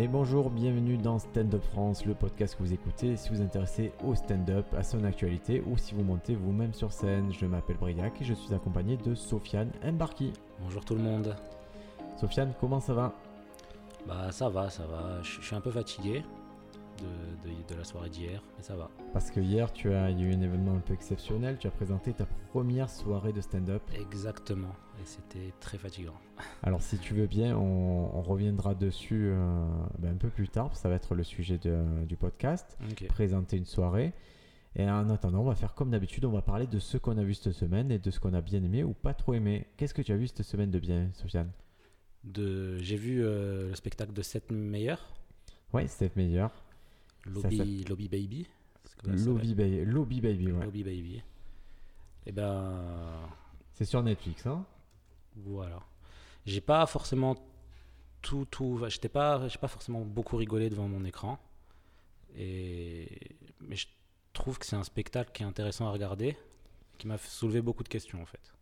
Et bonjour, bienvenue dans Stand Up France, le podcast que vous écoutez si vous vous intéressez au stand-up, à son actualité ou si vous montez vous-même sur scène. Je m'appelle Briac et je suis accompagné de Sofiane Mbarki. Bonjour tout le monde. Sofiane, comment ça va? Bah ça va, ça va. Je suis un peu fatigué de, de- de la soirée d'hier, mais ça va. Parce que hier, tu as, il y a eu un événement un peu exceptionnel, tu as présenté ta première soirée de stand-up. Exactement. Et c'était très fatigant. Alors si tu veux bien, on, on reviendra dessus euh, ben, un peu plus tard, ça va être le sujet de- du podcast. Présenter une soirée. Et en attendant, on va faire comme d'habitude, on va parler de ce qu'on a vu cette semaine et de ce qu'on a bien aimé ou pas trop aimé. Qu'est-ce que tu as vu cette semaine de bien, Sofiane? De, j'ai vu euh, le spectacle de 7 meilleurs, Ouais, c'était meilleur. Lobby, Lobby Baby. Lobby, Ba- Lobby Baby, ouais. Lobby Baby. Et ben C'est sur Netflix, hein voilà. J'ai pas forcément tout tout. J'étais pas, j'ai pas forcément beaucoup rigolé devant mon écran. Et mais je trouve que c'est un spectacle qui est intéressant à regarder, qui m'a soulevé beaucoup de questions en fait.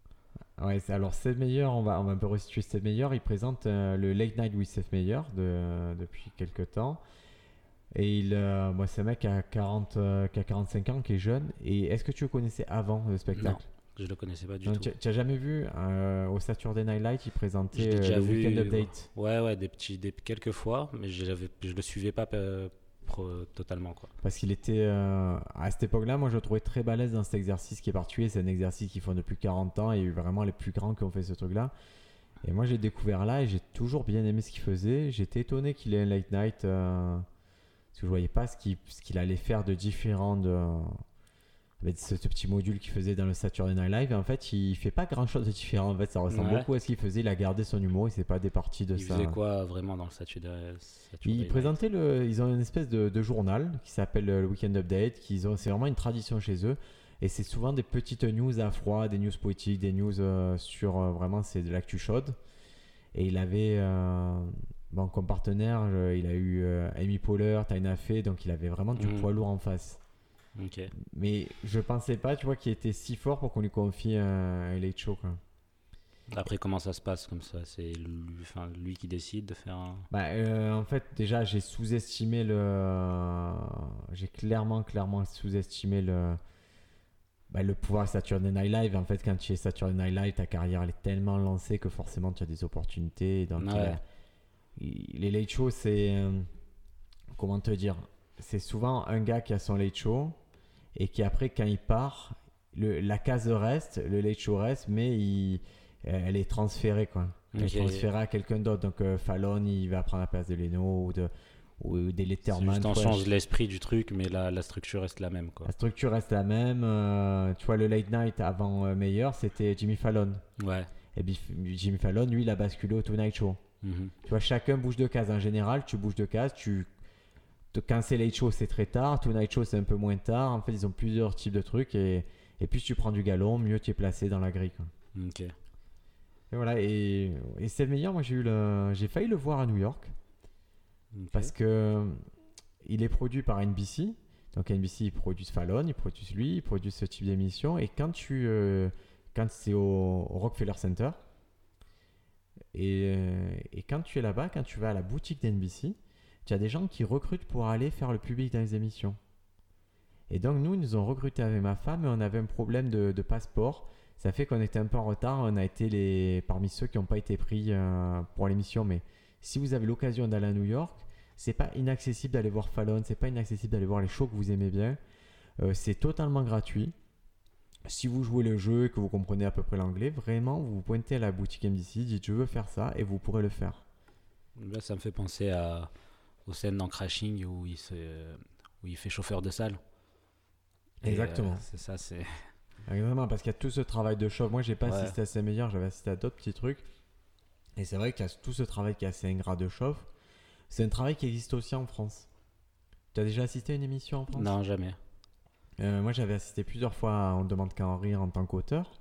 Ouais, alors Seth Meyer, on va, on va un peu restituer Seth Meyer. Il présente euh, le Late Night with Seth Meyer de, depuis quelques temps. Et il, euh, moi, c'est un mec qui a, 40, euh, qui a 45 ans, qui est jeune. Et est-ce que tu le connaissais avant le spectacle? Je le connaissais pas du Non, tout. tu, tu as jamais vu euh, au Saturday Night Live, il présentait euh, déjà le vu, Weekend euh, Update? Ouais, ouais, des petits, des, quelques fois, mais je, je le suivais pas euh, totalement quoi. Parce qu'il était euh, à cette époque-là, moi je le trouvais très balèze dans cet exercice qui est particulier. C'est un exercice qu'ils font depuis 40 ans et il y a eu vraiment les plus grands qui ont fait ce truc-là. Et moi j'ai découvert là et j'ai toujours bien aimé ce qu'il faisait. J'étais étonné qu'il ait un late night euh, parce que je voyais pas ce qu'il ce qu'il allait faire de différent de, avec ce, ce petit module qu'il faisait dans le Saturday Night Live. Et en fait, il fait pas grand-chose de différent. En fait, ça ressemble Ouais. beaucoup à ce qu'il faisait. Il a gardé son humour. Il s'est pas départi de Il ça. faisait quoi vraiment dans le Saturday, Saturday Ils Night? présentaient le, ils ont une espèce de, de journal qui s'appelle euh, le Weekend Update. Qu'ils ont, c'est vraiment une tradition chez eux. Et c'est souvent des petites news à froid, des news poétiques, des news euh, sur euh, vraiment c'est de l'actu chaude. Et il avait, euh, bon, comme partenaire, je- il a eu euh, Amy Poehler, Tina Fey, donc il avait vraiment du Mhm. poids lourd en face. Mais je pensais pas, tu vois, qu'il était si fort pour qu'on lui confie un, late show. Quoi. Après, comment ça se passe comme ça? C'est lui, enfin, lui qui décide de faire un. Bah, euh, en fait, déjà, j'ai sous-estimé le. J'ai clairement, clairement sous-estimé le. bah, le pouvoir Saturday Night Live. En fait, quand tu es Saturday Night Live, ta carrière elle est tellement lancée que forcément tu as des opportunités. Donc, Ouais. Les late shows, c'est. euh, comment te dire C'est souvent un gars qui a son late show et qui, après, quand il part, le, la case reste, le late show reste, mais il, elle est transférée, quoi. Elle Ok. est transférée à quelqu'un d'autre. Donc, euh, Fallon, il va prendre la place de Leno ou, de, ou des C'est Letterman. juste vois, change l'esprit du truc, mais la, la structure reste la même quoi. la structure reste la même. euh, tu vois, le late night avant euh, Meilleur, c'était Jimmy Fallon. Ouais. Et Jimmy Fallon, lui, il a basculé au Tonight Show. Mhm. Tu vois, chacun bouge de case. En général, tu bouges de case. Tu... c'est late show, c'est très tard. Tonight Show, c'est un peu moins tard. En fait, ils ont plusieurs types de trucs. Et, et plus tu prends du galon, mieux tu es placé dans la grille. quoi. Ok. Et voilà. Et, et c'est le meilleur. Moi, j'ai eu le... j'ai failli le voir à New York. Parce que euh, il est produit par NBC. Donc NBC, ils produisent Fallon, ils produisent lui, ils produisent ce type d'émission. Et quand tu, euh, quand c'est au, au Rockefeller Center, et, euh, et quand tu es là-bas, quand tu vas à la boutique d'NBC, tu as des gens qui recrutent pour aller faire le public dans les émissions. Et donc nous, ils nous ont recrutés avec ma femme et on avait un problème de, de passeport. Ça fait qu'on était un peu en retard. On a été les, parmi ceux qui n'ont pas été pris euh, pour l'émission. Mais si vous avez l'occasion d'aller à New York, c'est pas inaccessible d'aller voir Fallon, c'est pas inaccessible d'aller voir les shows que vous aimez bien. Euh, c'est totalement gratuit. Si vous jouez le jeu et que vous comprenez à peu près l'anglais, vraiment, vous vous pointez à la boutique NBC, dites je veux faire ça et vous pourrez le faire. Là, ça me fait penser à, aux scènes dans Crashing où il, se, où il fait chauffeur de salle. Exactement. euh, c'est ça, c'est. Vraiment, parce qu'il y a tout ce travail de chauffe. Moi, j'ai pas Ouais. assisté à ces meilleurs, j'avais assisté à d'autres petits trucs. Et c'est vrai qu'il y a tout ce travail qui est assez ingrat de chauffe. C'est un travail qui existe aussi en France. Tu as déjà assisté à une émission en France? Non, jamais. Euh, moi, j'avais assisté plusieurs fois à On demande qu'à en rire en tant qu'auteur.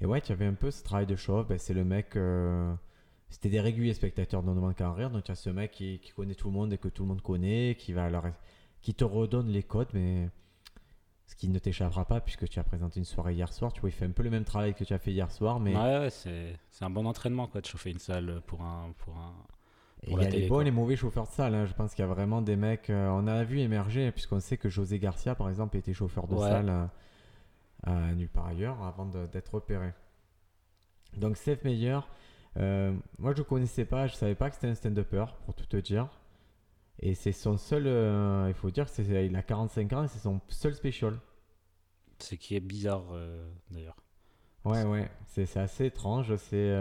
Et ouais, tu avais un peu ce travail de chauffe. Ben, c'est le mec. euh, C'était des réguliers spectateurs d'On demande qu'à en rire. Donc, tu as ce mec qui, connaît tout le monde et que tout le monde connaît, qui, va leur... qui te redonne les codes, mais ce qui ne t'échappera pas puisque tu as présenté une soirée hier soir. Tu vois, il fait un peu le même travail que tu as fait hier soir, mais Ouais, ouais, c'est un bon entraînement quoi, de chauffer une salle pour un, pour un, il y a les bons et les mauvais chauffeurs de salle. hein. Je pense qu'il y a vraiment des mecs. euh, on a vu émerger, puisqu'on sait que José Garcia, par exemple, était chauffeur de Ouais. salle euh, à nulle part ailleurs avant d'être repéré. Donc, Steph Meyer, euh, moi je ne connaissais pas, je savais pas que c'était un stand-upper, pour tout te dire. Et c'est son seul. euh, il faut dire qu'il a 45 ans et c'est son seul special. Ce qui est bizarre d'ailleurs. Ouais, ouais, c'est assez étrange. c'est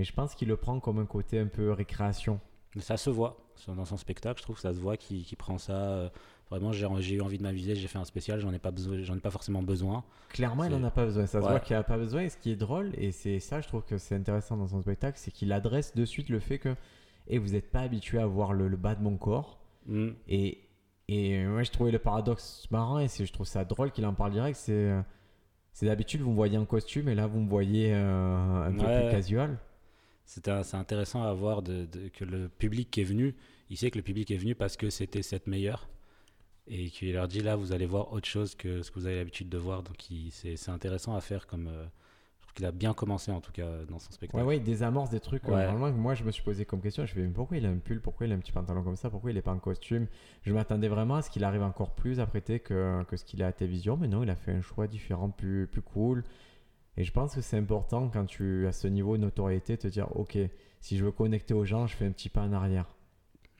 Mais je pense qu'il le prend comme un côté un peu récréation. Ça se voit dans son spectacle, je trouve que ça se voit qu'il prend ça. euh, vraiment, j'ai eu envie de m'amuser, j'ai fait un spécial, j'en ai pas besoin, j'en ai pas forcément besoin. Clairement, il n'en a pas besoin. Ça se voit qu'il n'a pas besoin. Et ce qui est drôle, et c'est ça, je trouve que c'est intéressant dans son spectacle, c'est qu'il adresse de suite le fait que et vous n'êtes pas habitué à voir le, le bas de mon corps. Hmm. Et, et moi, je trouvais le paradoxe marrant et je trouve ça drôle qu'il en parle direct. C'est euh, c'est d'habitude, vous me voyez en costume et là, vous me voyez euh, un peu Ouais. plus casual. C'est intéressant à voir de, de- que le public qui est venu, il sait que le public est venu parce que c'était cette meilleure. Et qu'il leur dit là, vous allez voir autre chose que ce que vous avez l'habitude de voir. Donc c'est intéressant à faire comme. euh, je trouve qu'il a bien commencé en tout cas dans son Ouais, spectacle. ouais, il désamorce des trucs. euh, Ouais. vraiment, que moi, je me suis posé comme question. Je fais, mais pourquoi il a un pull? Pourquoi il a un petit pantalon comme ça? Pourquoi il est pas en costume? Je m'attendais vraiment à ce qu'il arrive encore plus apprêté que, que ce qu'il a à télévision. Mais non, il a fait un choix différent, plus, plus cool. Et je pense que c'est important quand tu as ce niveau de notoriété, te dire, ok, si je veux connecter aux gens, je fais un petit pas en arrière.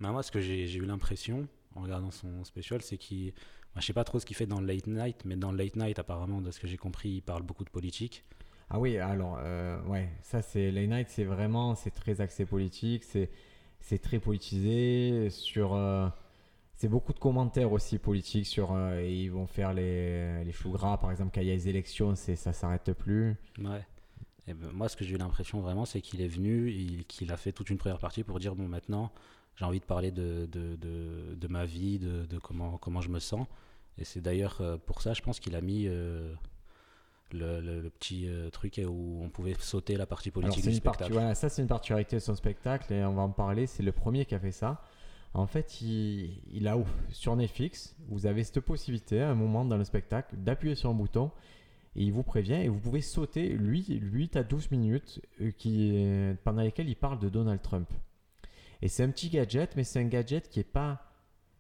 Mais moi, ce que j'ai eu l'impression en regardant son special, c'est qu'il. moi, je sais pas trop ce qu'il fait dans le late night, mais dans le late night, apparemment, de ce que j'ai compris, il parle beaucoup de politique. Ah oui, alors, euh, ouais, ça c'est les nights, c'est vraiment, c'est très axé politique, c'est c'est très politisé sur, euh, c'est beaucoup de commentaires aussi politiques sur, euh, ils vont faire les les choux gras, par exemple, quand il y a les élections, c'est ça s'arrête plus. Ouais. Et ben, moi, ce que j'ai eu l'impression vraiment, c'est qu'il est venu, il- qu'il a fait toute une première partie pour dire bon, maintenant, j'ai envie de parler de, de, de, de ma vie, de, de comment, comment je me sens. Et c'est d'ailleurs euh, pour ça, je pense qu'il a mis euh, le, le- le petit euh, truc où on pouvait sauter la partie Alors politique c'est du une partie, spectacle. voilà, ça c'est une particularité de son spectacle et on va en parler. C'est le premier qui a fait ça. En fait, il, il a sur Netflix, vous avez cette possibilité à un moment dans le spectacle d'appuyer sur un bouton et il vous prévient et vous pouvez sauter lui 8 à 12 minutes euh, qui, pendant lesquelles il parle de Donald Trump. Et c'est un petit gadget, mais c'est un gadget qui est pas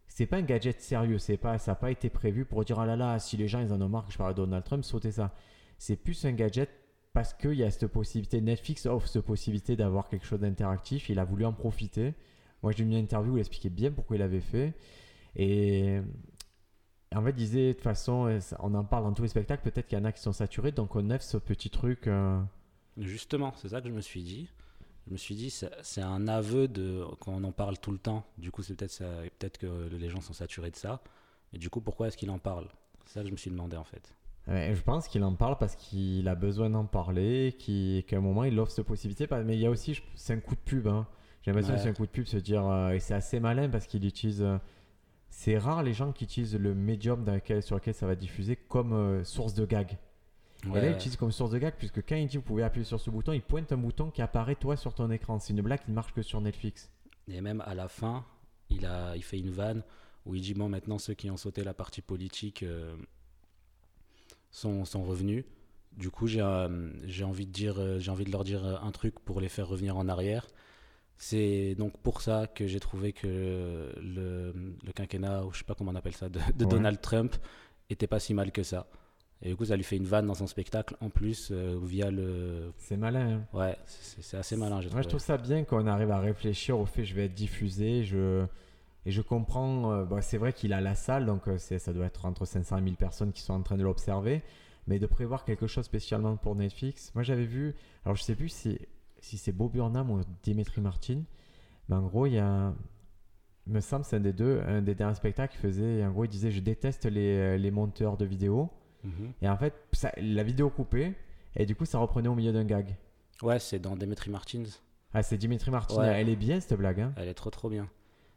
c'est pas un gadget sérieux, c'est pas ça n'a pas été prévu pour dire ah là là si les gens ils en ont marre que je parle de Donald Trump, sautez ça. C'est plus un gadget parce qu'il y a cette possibilité, Netflix offre cette possibilité d'avoir quelque chose d'interactif, il a voulu en profiter. Moi j'ai mis une interview où il expliquait bien pourquoi il avait fait. Et en fait, il disait de toute façon, euh, on en parle dans tous les spectacles, peut-être qu'il y en a qui sont saturés, donc on offre ce petit truc. euh, Justement, c'est ça que je me suis dit. Je me suis dit, c'est un aveu de quand on en parle tout le temps. Du coup, c'est peut-être ça- peut-être que les gens sont saturés de ça. Et du coup, pourquoi est-ce qu'il en parle? C'est ça que je me suis demandé en fait. Ouais, je pense qu'il en parle parce qu'il a besoin d'en parler, qu'à un moment il offre cette possibilité. Mais il y a aussi, c'est un coup de pub. hein. J'ai l'impression que Ouais. c'est un coup de pub se dire, euh, et c'est assez malin parce qu'il utilise. euh, c'est rare les gens qui utilisent le médium dans lequel- sur lequel ça va diffuser comme euh, source de gag. Et là, il utilise comme source de gag puisque quand il dit vous pouvez appuyer sur ce bouton, il pointe un bouton qui apparaît toi sur ton écran. C'est une blague qui ne marche que sur Netflix. Et même à la fin, il, a, il fait une vanne où il dit Bon, maintenant, ceux qui ont sauté la partie politique euh, sont, sont revenus. Du coup, j'ai euh, j'ai envie, de dire, j'ai envie de leur dire un truc pour les faire revenir en arrière. C'est donc pour ça que j'ai trouvé que le, le quinquennat, ou je sais pas comment on appelle ça, de, de Ouais. Donald Trump était pas si mal que ça. Et du coup, ça lui fait une vanne dans son spectacle en plus euh, via le. C'est malin. hein. Ouais, c'est c'est assez malin, Moi, je trouve ça bien qu'on arrive à réfléchir au fait je vais être diffusé. Je... Et je comprends, euh, bah, c'est vrai qu'il a la salle, donc euh, c'est- ça doit être entre 500 et 1000 personnes qui sont en train de l'observer. Mais de prévoir quelque chose spécialement pour Netflix. Moi, j'avais vu, alors je sais plus si, si c'est Bob Burnham ou Dimitri Martin, mais en gros, il y a, il me semble, c'est un des deux, un des derniers spectacles qui faisait, en gros, il disait Je déteste les, les monteurs de vidéos. Mhm. Et en fait, ça- la vidéo coupée, et du coup, ça reprenait au milieu d'un gag. Ouais, c'est dans Demetri Martins. Ah, c'est Dimitri Martin. Ouais. Elle est bien cette blague. hein. Elle est trop trop bien.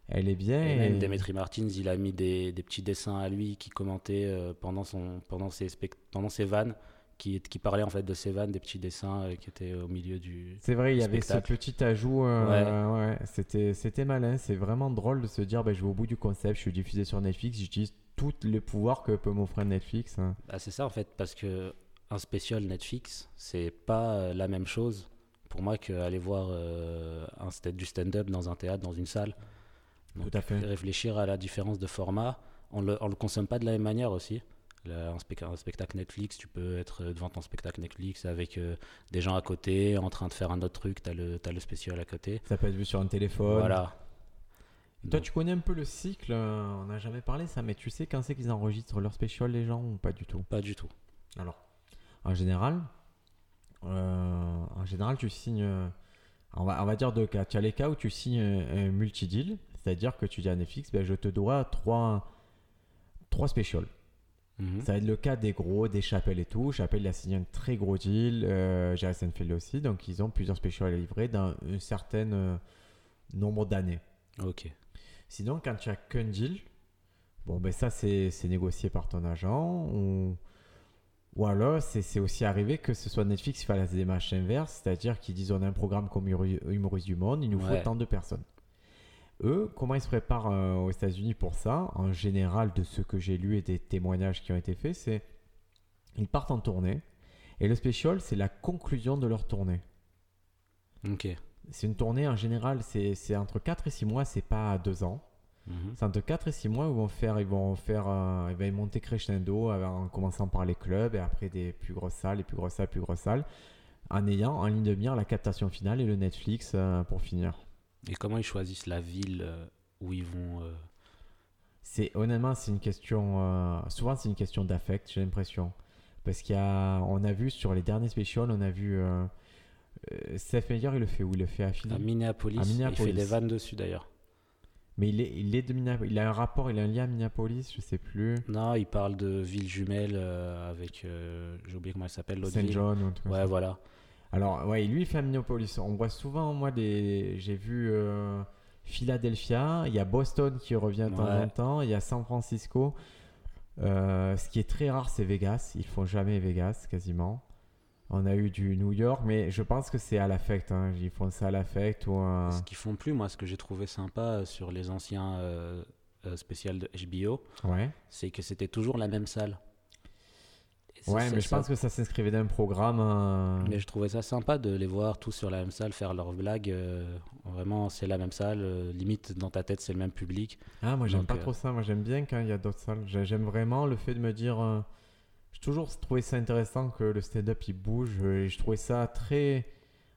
Elle est bien. Et même Demetri Martins, il a mis des, des petits dessins à lui qui commentaient euh, pendant, son, pendant, ses spect- pendant ses vannes, qui, qui parlaient en fait de ses vannes, des petits dessins euh, qui étaient au milieu du. C'est vrai, il y avait ce petit ajout. euh, ouais. C'était, c'était malin. C'est vraiment drôle de se dire bah, je vais au bout du concept, je suis diffusé sur Netflix, j'utilise tous les pouvoirs que peut m'offrir Netflix. hein. Bah, c'est ça en fait, parce que un spécial Netflix, c'est pas euh, la même chose pour moi qu'aller voir euh, un stand- du stand-up dans un théâtre, dans une salle. Donc, Tout à fait. Réfléchir à la différence de format. On le, on le consomme pas de la même manière aussi. Là, un, spec- un spectacle Netflix, tu peux être devant ton spectacle Netflix avec euh, des gens à côté, en train de faire un autre truc, tu as le, t'as le spécial à côté. Ça peut être vu sur un téléphone. Voilà. Toi, Donc, tu connais un peu le cycle, euh, on n'a jamais parlé ça, mais tu sais quand c'est qu'ils enregistrent leur spécial, les gens, ou pas du tout? Pas du tout. Alors, en général, euh, en général, tu signes, euh, on va, on va dire deux cas. Tu as les cas où tu signes un, un multi-deal, c'est-à-dire que tu dis à Netflix, ben, je te dois trois, trois specials. Mhm. Ça va être le cas des gros, des Chapelles et tout. Chapelle a signé un très gros deal, euh, Jerry Seinfeld aussi, donc ils ont plusieurs specials à livrer dans un certain euh, nombre d'années. Ok. Sinon, quand tu as qu'un deal, bon, ben ça, c'est c'est négocié par ton agent. Ou, ou alors, c'est c'est aussi arrivé que ce soit Netflix qui fasse la démarche inverse, c'est-à-dire qu'ils disent on a un programme comme Humori- Humoriste du Monde, il nous Ouais. faut tant de personnes. Eux, comment ils se préparent euh, aux États-Unis pour ça? En général, de ce que j'ai lu et des témoignages qui ont été faits, c'est ils partent en tournée et le special, c'est la conclusion de leur tournée. Ok. C'est une tournée en général, c'est c'est entre 4 et 6 mois, c'est pas 2 ans. Mhm. C'est entre 4 et 6 mois où ils vont faire, ils vont faire, euh, ils vont monter crescendo euh, en commençant par les clubs et après des plus grosses salles, les plus grosses salles, plus grosses salles, en ayant en ligne de mire la captation finale et le Netflix euh, pour finir. Et comment ils choisissent la ville euh, où ils vont euh, C'est honnêtement, c'est une question, euh, souvent c'est une question d'affect, j'ai l'impression, parce qu'il a, on a vu sur les derniers specials, on a vu euh, Seth Meyer, il le fait où? Il le fait à Philly? à Minneapolis. À Il Minneapolis. fait des vannes dessus d'ailleurs. Mais il est, il est de Minneapolis. Il a un rapport, il a un lien à Minneapolis, je sais plus. Non, il parle de ville jumelle avec. J'ai oublié comment elle s'appelle l'autre Saint ville. John ou comme Ouais, ça. voilà. Alors, ouais, lui, il fait à Minneapolis. On voit souvent, moi, des... j'ai vu euh, Philadelphia, il y a Boston qui revient de temps Ouais. en temps, il y a San Francisco. Euh, ce qui est très rare, c'est Vegas. Ils font jamais Vegas, quasiment. On a eu du New York, mais je pense que c'est à l'affect. hein. Ils font ça à l'affect ou un... Ce qu'ils font plus, moi, ce que j'ai trouvé sympa euh, sur les anciens euh, spéciales de HBO, Ouais, c'est que c'était toujours la même salle. Ouais mais je pense que ça s'inscrivait d'un programme. euh, Mais je trouvais ça sympa de les voir tous sur la même salle faire leurs blagues. euh, vraiment, c'est la même salle. euh, limite, dans ta tête, c'est le même public. Ah, moi j'aime pas euh, trop ça. Moi j'aime bien quand il y a d'autres salles. J'ai- J'aime vraiment le fait de me dire. J'ai toujours trouvé ça intéressant que le stand-up il bouge. Et je trouvais ça très.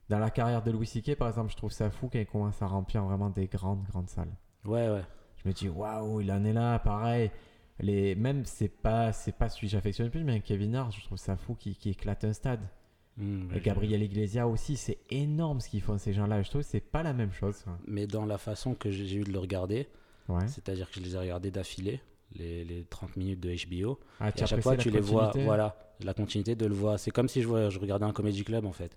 Dans la carrière de Louis C.K. par exemple, je trouve ça fou quand il commence à remplir vraiment des grandes, grandes salles. Ouais, ouais. Je me dis, waouh, il en est là, pareil. Les... Même c'est pas, c'est pas celui que j'affectionne le plus, mais Kevin Hart, je trouve ça fou qu'il qu'il éclate un stade. Hmm, Et Gabriel Iglesias aussi, c'est énorme ce qu'ils font ces gens-là. Je trouve que c'est pas la même chose. je- Mais dans la façon que j'ai eu de le regarder, Ouais. c'est-à-dire que je les ai regardés d'affilée, les, les 30 minutes de HBO. Ah, Et à chaque fois, tu les vois, voilà, la continuité de le voir. C'est comme si je, vois, je regardais un comedy club en fait.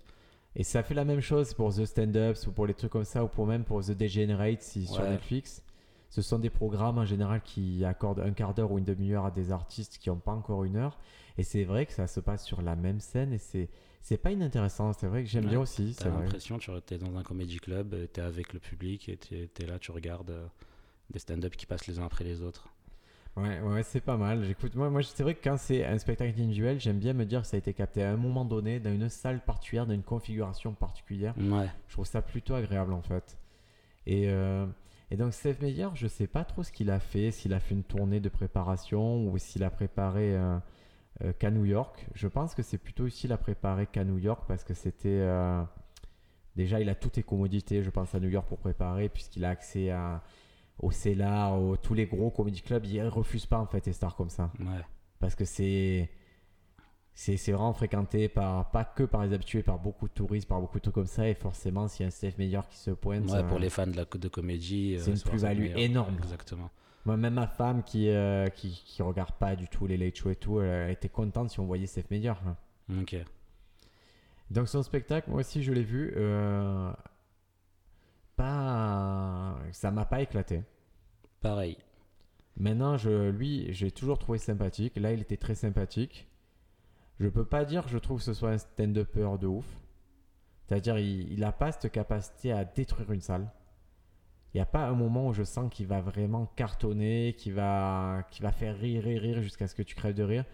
Et ça fait la même chose pour The Stand-Ups ou pour les trucs comme ça, ou pour même pour The Degenerates si, sur. Netflix. Ce sont des programmes en général qui accordent un quart d'heure ou une demi-heure à des artistes qui n'ont pas encore une heure. Et c'est vrai que ça se passe sur la même scène et c'est c'est pas inintéressant. C'est vrai que j'aime Ouais, bien aussi. T'as l'impression, tu es dans un comedy club, tu es avec le public et tu es là, tu regardes euh, des stand-up qui passent les uns après les autres. Ouais, ouais, c'est pas mal. J'écoute. Moi, moi c'est vrai que quand c'est un spectacle individuel, j'aime bien me dire que ça a été capté à un moment donné, dans une salle particulière, dans une configuration particulière. Ouais. Je trouve ça plutôt agréable en fait. Et, euh, et donc Steve Meyer, je sais pas trop ce qu'il a fait, s'il a fait une tournée de préparation ou s'il a préparé euh, euh, qu'à New York. Je pense que c'est plutôt utile à préparer qu'à New York parce que c'était... euh, déjà, il a toutes les commodités, je pense, à New York pour préparer puisqu'il a accès à, au Cellar, au, tous les gros comedy clubs. Il refuse pas en fait les stars comme ça Ouais. parce que c'est c'est c'est vraiment fréquenté par pas que par les habitués par beaucoup de touristes par beaucoup de trucs comme ça et forcément s'il y a un Steve meilleur qui se pointe Ouais, ça- pour les fans de, la, de comédie. C'est euh, une voir ça plus-value énorme. Exactement. moi même ma femme qui, euh, qui qui regarde pas du tout les late shows et tout elle était contente si on voyait Steve meilleur Ok. donc son spectacle moi aussi je l'ai vu euh, pas ça m'a pas éclaté Pareil. Maintenant, je, lui, j'ai toujours trouvé sympathique. Là, il était très sympathique. Je peux pas dire que je trouve que ce soit un stand-upper de ouf. C'est-à-dire, il n'a pas cette capacité à détruire une salle. Il n'y a pas un moment où je sens qu'il va vraiment cartonner, qu'il va, qu'il va faire rire, rire, rire jusqu'à ce que tu crèves de rire.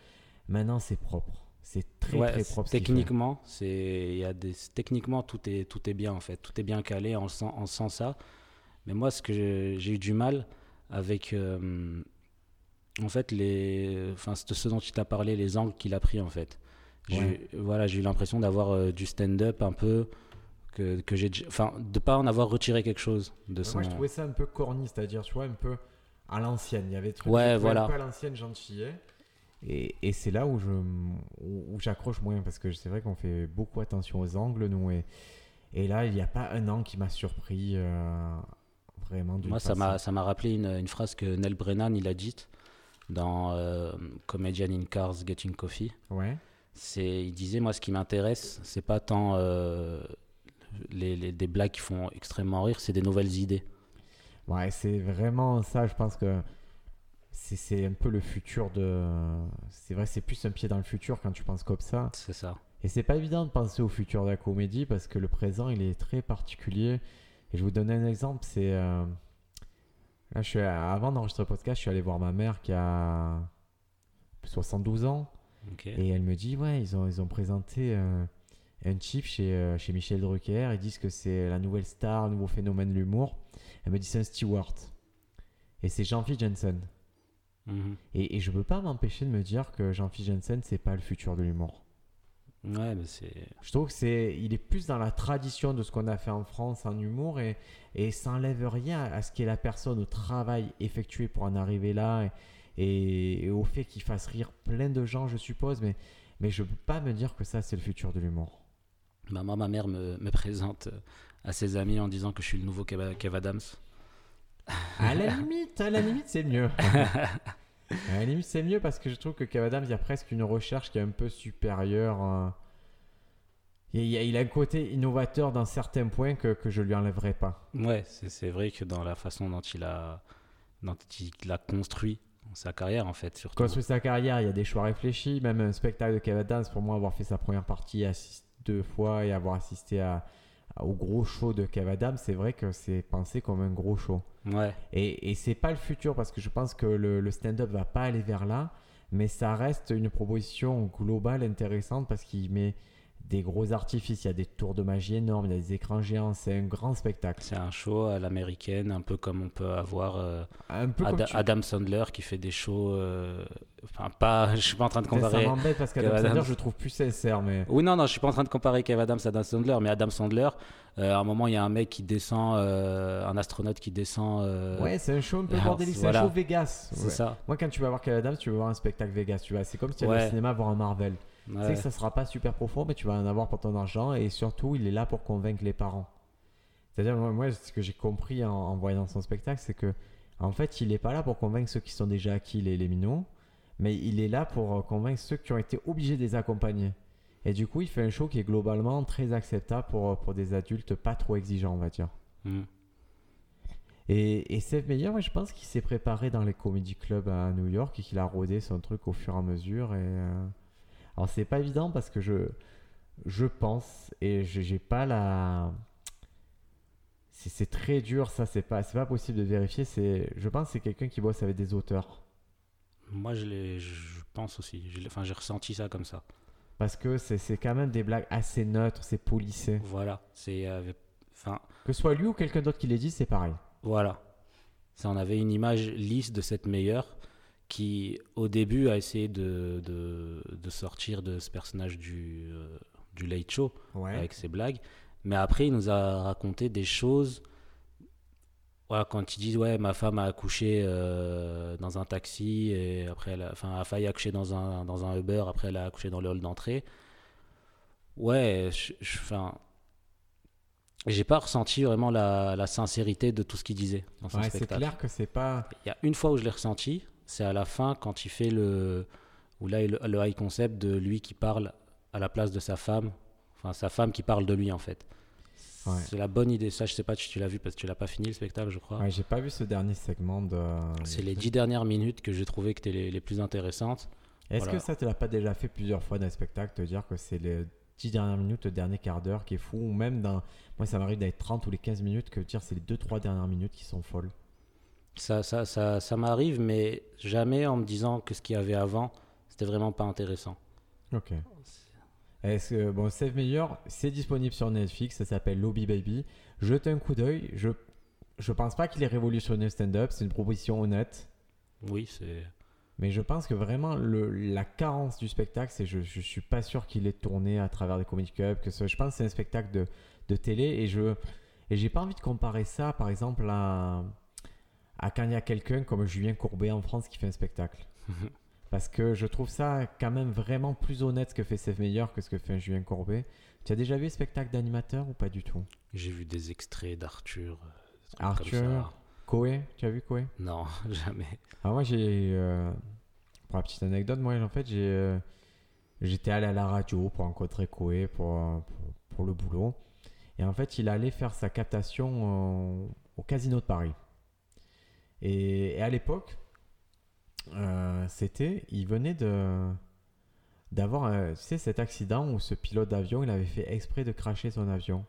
Maintenant, c'est propre. C'est très Ouais, très propre. techniquement, c'est il y a des techniquement tout est tout est bien en fait, tout est bien calé, on sent on sent ça. Mais moi, ce que j'ai j'ai eu du mal avec euh, en fait les enfin ce dont tu t'as parlé, les angles qu'il a pris en fait. Ouais. voilà, j'ai eu l'impression d'avoir euh, du stand-up un peu que, que j'ai enfin de pas en avoir retiré quelque chose de son Moi, je trouvais ça un peu corny, c'est-à-dire, tu vois, un peu à l'ancienne. Il y avait des trucs Ouais, voilà. un peu à l'ancienne gentillet. Et, et c'est là où je où, j'accroche moins parce que c'est vrai qu'on fait beaucoup attention aux angles, nous. Et, et là, il n'y a pas un angle qui m'a surpris euh, vraiment. Moi, ça m'a, ça m'a rappelé une, une phrase que Nell Brennan il a dite dans euh, Comedian in Cars Getting Coffee. Ouais. C'est, il disait moi, ce qui m'intéresse, c'est pas tant euh, les, les- des blagues qui font extrêmement rire, c'est des nouvelles idées. Ouais, c'est vraiment ça. Je pense que c'est c'est un peu le futur de. C'est vrai, c'est plus un pied dans le futur quand tu penses comme ça. C'est ça. Et c'est pas évident de penser au futur de la comédie parce que le présent il est très particulier. Et je vous donne un exemple, c'est euh, là je suis avant d'enregistrer le podcast, je suis allé voir ma mère qui a 72 ans et elle me dit ouais ils ont ils ont présenté euh, un chip chez euh, chez Michel Drucker, ils disent que c'est la nouvelle star, le nouveau phénomène de l'humour. Elle me dit c'est un Stewart et c'est Jean-Philippe Jensen. Mhm. Et, et je peux pas m'empêcher de me dire que Jean-Philippe Jensen c'est pas le futur de l'humour. Ouais, mais c'est. Je trouve que c'est, il est plus dans la tradition de ce qu'on a fait en France en humour et, et ça enlève rien à ce qu'est la personne, au travail effectué pour en arriver là et, au fait qu'il fasse rire plein de gens, je suppose, mais, mais je peux pas me dire que ça c'est le futur de l'humour. Bah, moi, ma mère me, me présente euh, à ses amis en disant que je suis le nouveau Kev, Kev Adams. À la limite, à la limite c'est mieux. à la limite c'est mieux parce que je trouve que Kev Adams, il y a presque une recherche qui est un peu supérieure. euh. Il, y a, il a un côté innovateur dans certains points que, que je lui enlèverai pas. Ouais, c'est, c'est vrai que dans la façon dont il a, dont il a construit sa carrière, en fait, surtout. construit sa carrière, il y a des choix réfléchis. Même un spectacle de Kev Adams, pour moi, avoir fait sa première partie assist- deux fois et avoir assisté à- au gros show de Kev Adams, c'est vrai que c'est pensé comme un gros show. Ouais, Et, et c'est pas le futur parce que je pense que le, le stand-up va pas aller vers là, mais ça reste une proposition globale intéressante parce qu'il met des gros artifices, il y a des tours de magie énormes, il y a des écrans géants, c'est un grand spectacle. c'est un show à l'américaine, un peu comme on peut avoir euh, Un peu comme Ada- tu- Adam Sandler qui fait des shows. euh, Enfin, pas. Je suis pas en train de Ça comparer. m'embête parce qu'Adam Sandler, je le trouve plus sincère, mais Oui, non, non, je suis pas en train de comparer Kev Adams à Adam Sandler, mais Adam Sandler, euh, à un moment, il y a un mec qui descend, euh, un astronaute qui descend. ouais, c'est un show un peu bordélique, c'est voilà. un show Vegas. c'est Ouais. ça. Moi, quand tu vas voir Kev Adams, tu vas voir un spectacle Vegas. Tu vois, c'est comme si tu allais Ouais. au cinéma voir un Marvel. Tu sais Ouais. que ça sera pas super profond, mais tu vas en avoir pour ton argent et surtout, il est là pour convaincre les parents. C'est-à-dire, moi, moi, ce que j'ai compris en, en voyant son spectacle, c'est que en fait, il est pas là pour convaincre ceux qui sont déjà acquis, les, les minots, mais il est là pour euh, convaincre ceux qui ont été obligés de les accompagner. Et du coup, il fait un show qui est globalement très acceptable pour, pour des adultes pas trop exigeants, on va dire. Mm. Et, et Seth Meyer, moi, je pense qu'il s'est préparé dans les comedy clubs à New York et qu'il a rodé son truc au fur et à mesure. Et, euh, Alors, c'est pas évident parce que je, je pense et j'ai pas la. C'est très dur, ça, c'est pas, pas possible de vérifier. Je pense que c'est quelqu'un qui bosse avec des auteurs. Moi, je, je pense aussi. Enfin, j'ai ressenti ça comme ça. Parce que c'est quand même des blagues assez neutres, c'est polissé. Voilà. C'est. euh, Que ce soit lui ou quelqu'un d'autre qui l'ait dit, c'est pareil. voilà. Ça, on avait une image lisse de cette meilleure qui, au début, a essayé de, de, de sortir de ce personnage du, euh, du Late Show. Ouais. avec ses blagues. Mais après, il nous a raconté des choses. Voilà, quand il dit ouais, ma femme a accouché euh, dans un taxi et après, elle a, enfin, a failli accoucher dans un dans un Uber. Après, elle a accouché dans le hall d'entrée. Ouais, enfin, j'ai pas ressenti vraiment la, la sincérité de tout ce qu'il disait dans son Ouais, c'est clair que c'est pas. Il y a une fois où je l'ai ressenti, c'est à la fin quand il fait le où là le, le high concept de lui qui parle à la place de sa femme, enfin sa femme qui parle de lui en fait. Ouais. C'est la bonne idée. Ça, je sais pas si tu l'as vu parce que tu l'as pas fini le spectacle, je crois. Ouais, j'ai pas vu ce dernier segment de. C'est les dix dernières minutes que j'ai trouvé que étaient les, les plus intéressantes. Est-ce Voilà. que ça te l'a pas déjà fait plusieurs fois dans les spectacles, te dire que c'est les 10 dernières minutes, le dernier quart d'heure qui est fou, ou même dans. Moi, ça m'arrive d'être 30 ou les 15 minutes, que dire c'est les 2-3 dernières minutes qui sont folles? Ça, ça, ça, ça m'arrive, mais jamais en me disant que ce qu'il y avait avant, c'était vraiment pas intéressant. Ok. Est-ce que, bon, Save Meyer, c'est disponible sur Netflix, ça s'appelle Lobby Baby. Jetez un coup d'œil. Je, je pense pas qu'il ait révolutionné le stand-up, c'est une proposition honnête. Oui, c'est. Mais je pense que vraiment, le, la carence du spectacle, c'est je, je suis pas sûr qu'il est tourné à travers des comedy clubs. Que ce, je pense que c'est un spectacle de, de télé et je et j'ai pas envie de comparer ça, par exemple, à, à quand il y a quelqu'un comme Julien Courbet en France qui fait un spectacle. Parce que je trouve ça quand même vraiment plus honnête ce que fait Seth Meyer que ce que fait un Julien Courbet. Tu as déjà vu le spectacle d'animateur ou pas du tout? J'ai vu des extraits d'Arthur. euh, Arthur. Koé, tu as vu Koé Non, jamais. Ah moi j'ai euh, pour la petite anecdote moi en fait j'ai euh, j'étais allé à la radio pour rencontrer Koé pour, pour pour le boulot et en fait il allait faire sa captation euh, au casino de Paris et, et à l'époque euh, c'était il venait de d'avoir euh, tu sais cet accident où ce pilote d'avion il avait fait exprès de cracher son avion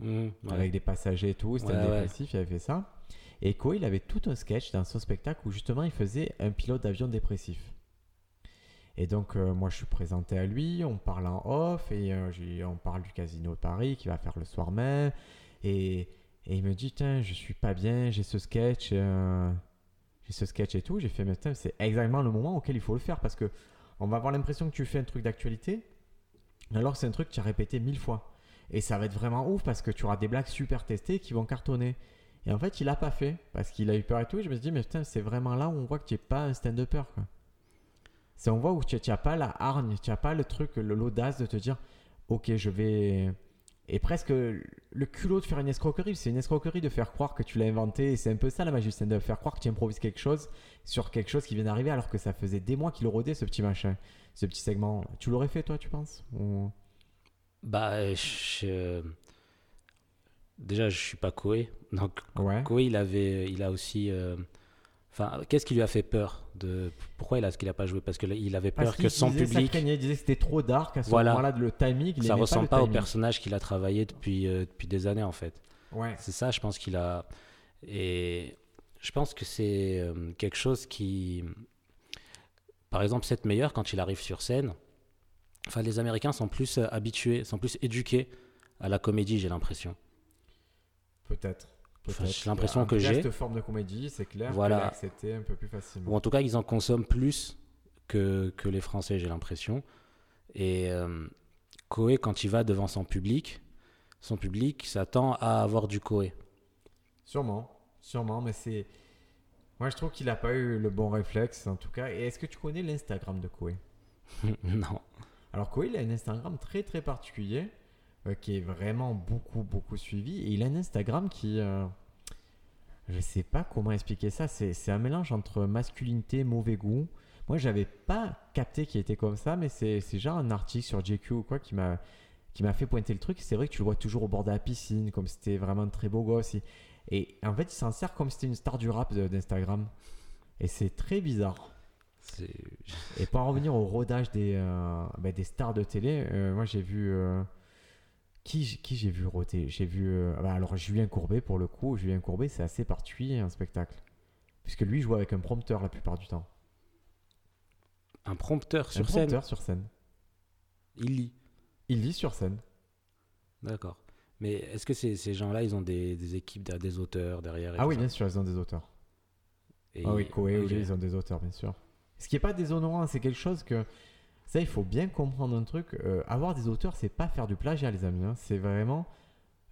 Mmh, ouais. avec des passagers et tout. C'était Ouais, un ouais. dépressif, il avait fait ça. Et Koé, il avait tout un sketch dans son spectacle où justement il faisait un pilote d'avion dépressif. Et donc, euh, moi, je suis présenté à lui, on parle en off, et euh, on parle du casino de Paris qui va faire le soir même. Et, et il me dit, tiens, je suis pas bien, j'ai ce sketch, euh, j'ai ce sketch et tout. J'ai fait, mais c'est exactement le moment auquel il faut le faire parce que on va avoir l'impression que tu fais un truc d'actualité, alors c'est un truc que tu as répété mille fois. Et ça va être vraiment ouf parce que tu auras des blagues super testées qui vont cartonner. Et en fait, il a pas fait parce qu'il a eu peur et tout. Et je me suis dit, mais putain, c'est vraiment là où on voit que tu n'es pas un stand-upper. C'est on voit où tu n'as pas la hargne, tu n'as pas le truc, l'audace de te dire, ok, je vais. Et presque le culot de faire une escroquerie. C'est une escroquerie de faire croire que tu l'as inventé. Et c'est un peu ça la magie du stand-up. Faire croire que tu improvises quelque chose sur quelque chose qui vient d'arriver alors que ça faisait des mois qu'il rodait ce petit machin, ce petit segment. Tu l'aurais fait toi, tu penses Ou- Bah, je... déjà, je suis pas Koé. Donc, Ouais. Koé, il avait, il a aussi. euh, Enfin, qu'est-ce qui lui a fait peur de Pourquoi il a ce qu'il a pas joué? Parce que là, il avait peur Parce que son disait, ça public, craignait, il disait que c'était trop dark à ce Voilà. moment-là, le timing. il ça ressemble le pas, au personnage qu'il a travaillé depuis euh, depuis des années en fait. Ouais. C'est ça, je pense qu'il a. Et je pense que c'est euh, quelque chose qui. Par exemple, Seth Meyer, quand il arrive sur scène, enfin, les Américains sont plus euh, habitués, sont plus éduqués à la comédie, j'ai l'impression. Peut-être. Peut-être. j'ai l'impression que j'ai. Cette forme de comédie, c'est clair. Voilà. Accepté un peu plus facilement. Ou en tout cas, ils en consomment plus que, que les Français, j'ai l'impression. Et euh, Koé, quand il va devant son public, son public s'attend à avoir du Koé. Sûrement. Sûrement, mais c'est. Moi, je trouve qu'il n'a pas eu le bon réflexe, en tout cas. Et est-ce que tu connais l'Instagram de Koé? Non. Alors, Koé, il a un Instagram très très particulier, euh, qui est vraiment beaucoup beaucoup suivi. Et il a un Instagram qui. euh, je sais pas comment expliquer ça. C'est un mélange entre masculinité, mauvais goût. Moi, j'avais pas capté qu'il était comme ça, mais c'est genre un article sur JQ ou quoi qui m'a qui m'a fait pointer le truc. C'est vrai que tu le vois toujours au bord de la piscine, comme c'était vraiment un très beau gosse. Et, et en fait, il s'en sert comme c'était une star du rap d'Instagram. Et c'est très bizarre. Et pour en revenir au rodage des, euh, bah, des stars de télé, euh, moi j'ai vu. euh, qui qui j'ai vu roter? J'ai vu. euh, bah, alors Julien Courbet pour le coup. Julien Courbet, c'est assez particulier un spectacle. Puisque lui joue avec un prompteur la plupart du temps. Un prompteur un sur scène, prompteur sur scène. il lit. Il lit sur scène. D'accord. Mais est-ce que ces, ces gens-là, ils ont des, des équipes, des auteurs derrière et Ah oui, bien sûr, ils ont des auteurs. Et- Ah oui, Koé, oui, ils ont des auteurs, bien sûr. Ce qui n'est pas déshonorant, c'est quelque chose que. Ça, il faut bien comprendre un truc. euh, avoir des auteurs, c'est pas faire du plagiat, les amis. hein. C'est vraiment.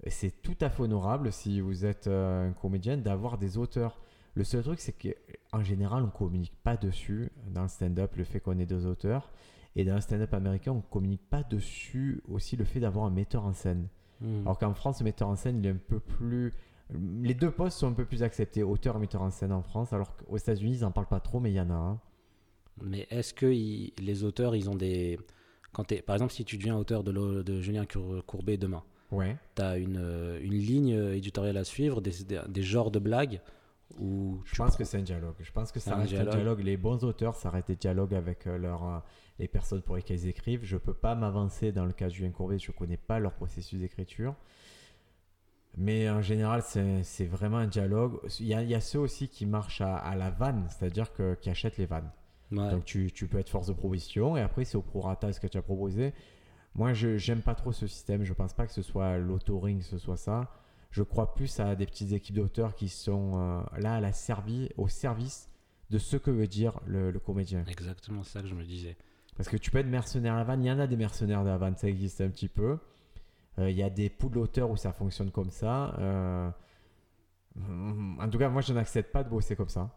C'est tout à fait honorable si vous êtes euh, un comédien d'avoir des auteurs. Le seul truc, c'est qu'en général, on communique pas dessus dans le stand-up, le fait qu'on ait deux auteurs. Et dans le stand-up américain, on communique pas dessus aussi le fait d'avoir un metteur en scène. Hmm. Alors qu'en France, le metteur en scène, il est un peu plus. Les deux postes sont un peu plus acceptés, auteur et metteur en scène en France, alors qu'aux États-Unis, ils n'en parlent pas trop, mais il y en a un. Mais est-ce que ils- les auteurs, ils ont des. Quand par exemple, si tu deviens auteur de, Julien Cour- Courbet demain, Ouais. tu as une, euh, une ligne éditoriale à suivre, des, des, des genres de blagues où Je pense que c'est un dialogue. Je pense que ça un dialogue. Les bons auteurs, ça reste des dialogues avec euh, leur, euh, les personnes pour lesquelles ils écrivent. Je peux pas m'avancer dans le cas de Julien Courbet, je connais pas leur processus d'écriture. Mais en général, c'est vraiment un dialogue. Il y, a, il y a ceux aussi qui marchent à, à la vanne, c'est-à-dire qui achètent les vannes. Ouais. Donc tu, tu peux être force de proposition et après c'est au prorata ce que tu as proposé. Moi, je j'aime pas trop ce système. Je pense pas que ce soit l'autoring, ce soit ça. Je crois plus à des petites équipes d'auteurs qui sont euh, là à la servi, au service de ce que veut dire le, le comédien. Exactement ça que je me disais. Parce que tu peux être mercenaire à la vanne. Il y en a des mercenaires la vanne, ça existe un petit peu. Euh, Il y a des poules d'auteurs où ça fonctionne comme ça. Euh, en tout cas, moi, je n'accepte pas de bosser comme ça.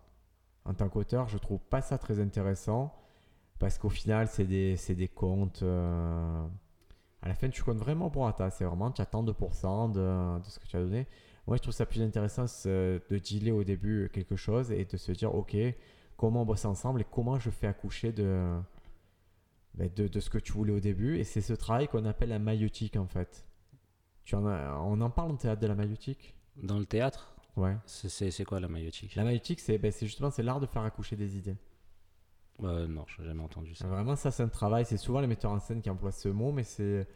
En tant qu'auteur, je trouve pas ça très intéressant. Parce qu'au final, c'est des, des comptes. euh, à la fin, tu comptes vraiment pour ta. C'est vraiment, tu attends 2% de, de ce que tu as donné. Moi, je trouve ça plus intéressant de dealer au début quelque chose et de se dire, OK, comment on bosse ensemble et comment je fais accoucher de, ben, de, de ce que tu voulais au début. Et c'est ce travail qu'on appelle la maïeutique, en fait. Tu en as- on en parle en théâtre de la maïeutique? Dans le théâtre, Ouais. c'est- quoi la maïotique La maïeutique, c'est ben, c'est justement c'est l'art de faire accoucher des idées. Euh, Non, je n'ai jamais entendu ça. Vraiment, ça, c'est un travail. C'est souvent les metteurs en scène qui emploient ce mot, mais c'est.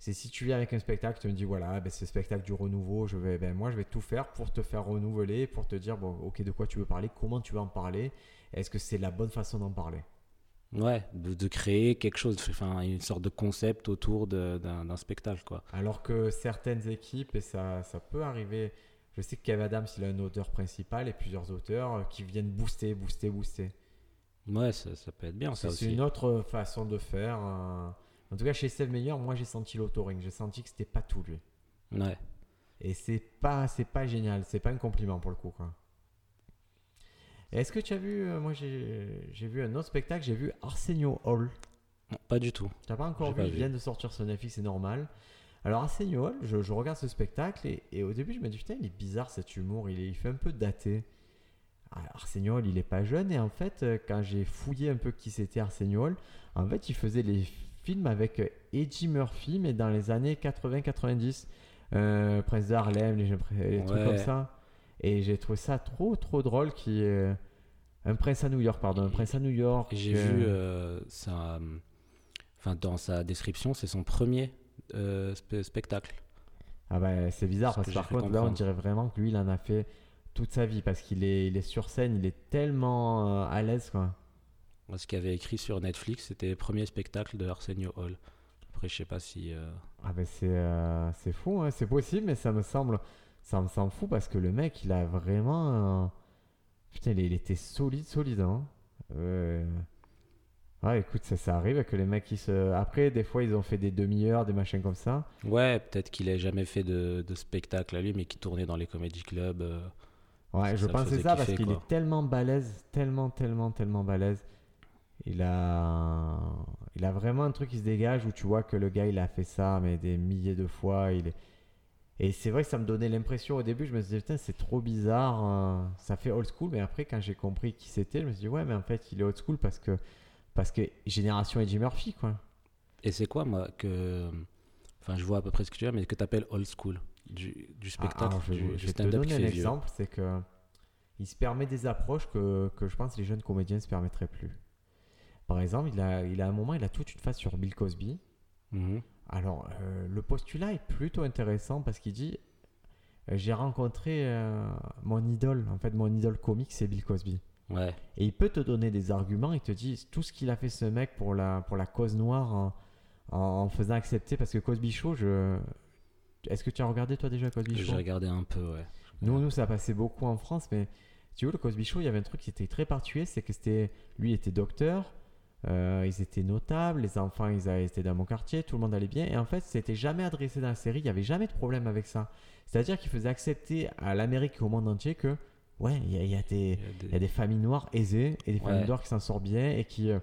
C'est si tu viens avec un spectacle, tu me dis voilà, ben, c'est le spectacle du renouveau, je vais, ben, moi je vais tout faire pour te faire renouveler, pour te dire bon, ok, de quoi tu veux parler, comment tu veux en parler, est-ce que c'est la bonne façon d'en parler? Ouais, de, de créer quelque chose, enfin une sorte de concept autour d'un spectacle, quoi. Alors que certaines équipes, et ça, ça peut arriver, je sais que Kev Adams, il a un auteur principal et plusieurs auteurs euh, qui viennent booster, booster, booster. Ouais, ça, ça peut être bien, ça C'est c'est aussi. une autre façon de faire. euh. En tout cas, chez Steve Meyer, moi j'ai senti l'autoring, j'ai senti que c'était pas tout lui. Ouais. Et c'est pas, c'est pas génial, c'est pas un compliment pour le coup. Quoi. Est-ce que tu as vu, euh, moi j'ai vu un autre spectacle, j'ai vu Arsenio Hall. Non, pas du tout. T'as pas encore vu, pas il vient de sortir sur Netflix, c'est normal. Alors Hall, je, je regarde ce spectacle et, et au début je me dis putain il est bizarre cet humour, il, est- il fait un peu daté. Arsenio Hall il est pas jeune et en fait euh, quand j'ai fouillé un peu qui c'était Arsenio Hall, en fait il faisait les films avec euh, Eddie Murphy mais dans les années 80-90. Euh, Prince de Harlem, les, trucs comme ça. Et j'ai trouvé ça trop trop drôle qui. Un prince à New York, pardon, un prince à New York. J'ai euh, vu euh, sa, enfin dans sa description, c'est son premier euh, spe- spectacle. Ah bah c'est bizarre Ce parce que par contre là on dirait vraiment que lui il en a fait toute sa vie parce qu'il est, il est sur scène, il est tellement euh, à l'aise quoi. Ce qu'il avait écrit sur Netflix, c'était premier spectacle de Arsenio Hall. Après, je sais pas si. euh, Ah bah c'est euh, c'est fou, hein, c'est possible mais ça me semble ça me semble fou parce que le mec il a vraiment... Putain il, il était solide solide hein. Ouais écoute ça, ça arrive que les mecs ils se... Après des fois ils ont fait des demi-heures, des machins comme ça. Ouais, peut-être qu'il ait jamais fait de, de spectacle à lui, mais qui tournait dans les comedy clubs. euh. Ouais, je pensais faisait ça parce qu'il est tellement balèze, tellement, tellement, tellement balèze. Il a, il a vraiment un truc qui se dégage où tu vois que le gars il a fait ça mais des milliers de fois. Il est... Et c'est vrai que ça me donnait l'impression au début, je me suis dit putain c'est trop bizarre, euh, ça fait old school. Mais après quand j'ai compris qui c'était, je me suis dit ouais mais en fait il est old school parce que parce que génération Eddie Murphy quoi. Et c'est quoi, moi, que. Enfin, je vois à peu près ce que tu veux, mais que tu appelles old school? Du, du spectacle, Ah, je, du, du vais te stand-up qui donner un exemple, c'est que il se permet des approches que, que je pense les jeunes comédiens ne se permettraient plus. Par exemple, il a, il a un moment, il a toute une phase sur Bill Cosby. Mhm. Alors, euh, le postulat est plutôt intéressant parce qu'il dit euh, J'ai rencontré euh, mon idole, en fait, mon idole comique, c'est Bill Cosby. Ouais. Et il peut te donner des arguments, il te dit tout ce qu'il a fait ce mec pour la, pour la cause noire en, en, en faisant accepter. Parce que Cosby Show, je. Est-ce que tu as regardé toi déjà Cosby Show? J'ai regardé un peu, ouais. nous, nous, ça passait beaucoup en France, mais tu vois, le Cosby Show, il y avait un truc qui était très particulier, c'est que c'était, lui, il était docteur, euh, ils étaient notables, les enfants, ils étaient dans mon quartier, tout le monde allait bien, et en fait, c'était jamais adressé dans la série, il n'y avait jamais de problème avec ça. C'est-à-dire qu'il faisait accepter à l'Amérique et au monde entier que, ouais, il y a, y des, y a familles noires aisées et des familles Ouais. noires qui s'en sortent bien et qui. euh,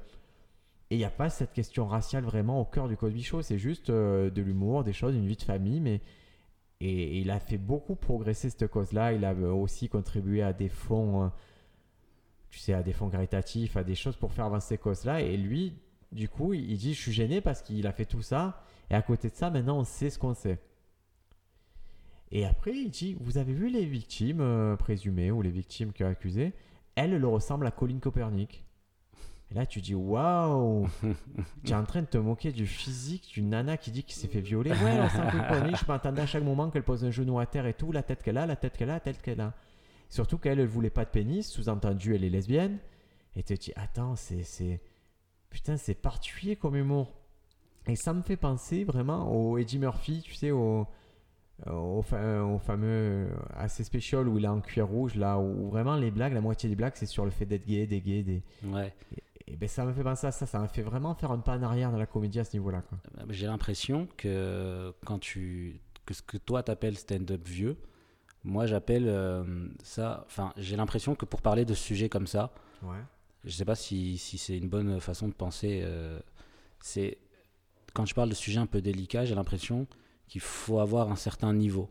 et il n'y a pas cette question raciale vraiment au cœur du Cosby Show, c'est juste euh, de l'humour, des choses, une vie de famille, mais. Et, et il a fait beaucoup progresser cette cause-là. Il a euh, aussi contribué à des fonds, euh, tu sais, à des fonds caritatifs, à des choses pour faire avancer cette cause-là. Et lui, du coup, il il dit Je suis gêné parce qu'il a fait tout ça. Et à côté de ça, maintenant, on sait ce qu'on sait. Et après, il dit Vous avez vu les victimes euh, présumées ou les victimes qui ont accusé? Elle le ressemble à Colin Copernic. Et là, tu dis Waouh Tu es en train de te moquer du physique d'une nana qui dit qu'il s'est fait violer. Ouais, elle ressemble à Colin Copernic. Je m'attendais à chaque moment qu'elle pose un genou à terre et tout, la tête qu'elle a, la tête qu'elle a, la tête qu'elle a. Surtout qu'elle, elle voulait pas de pénis, sous-entendu, elle est lesbienne. Et tu te dis Attends, c'est- Putain, c'est particulier comme humour. Et ça me fait penser vraiment au Eddie Murphy, tu sais, au, au, fa- au fameux assez spécial où il est en cuir rouge, là, où vraiment les blagues, la moitié des blagues, c'est sur le fait d'être gay, des gays, des... Ouais. Et ben ça me fait penser à ça, ça m'a fait vraiment faire un pas en arrière dans la comédie à ce niveau-là. quoi. Euh, J'ai l'impression que quand tu que ce que toi t'appelles stand-up vieux, moi j'appelle euh, ça. Enfin, j'ai l'impression que pour parler de sujets comme ça, Ouais. je sais pas si, si c'est une bonne façon de penser. euh, c'est quand je parle de sujets un peu délicats, j'ai l'impression qu'il faut avoir un certain niveau.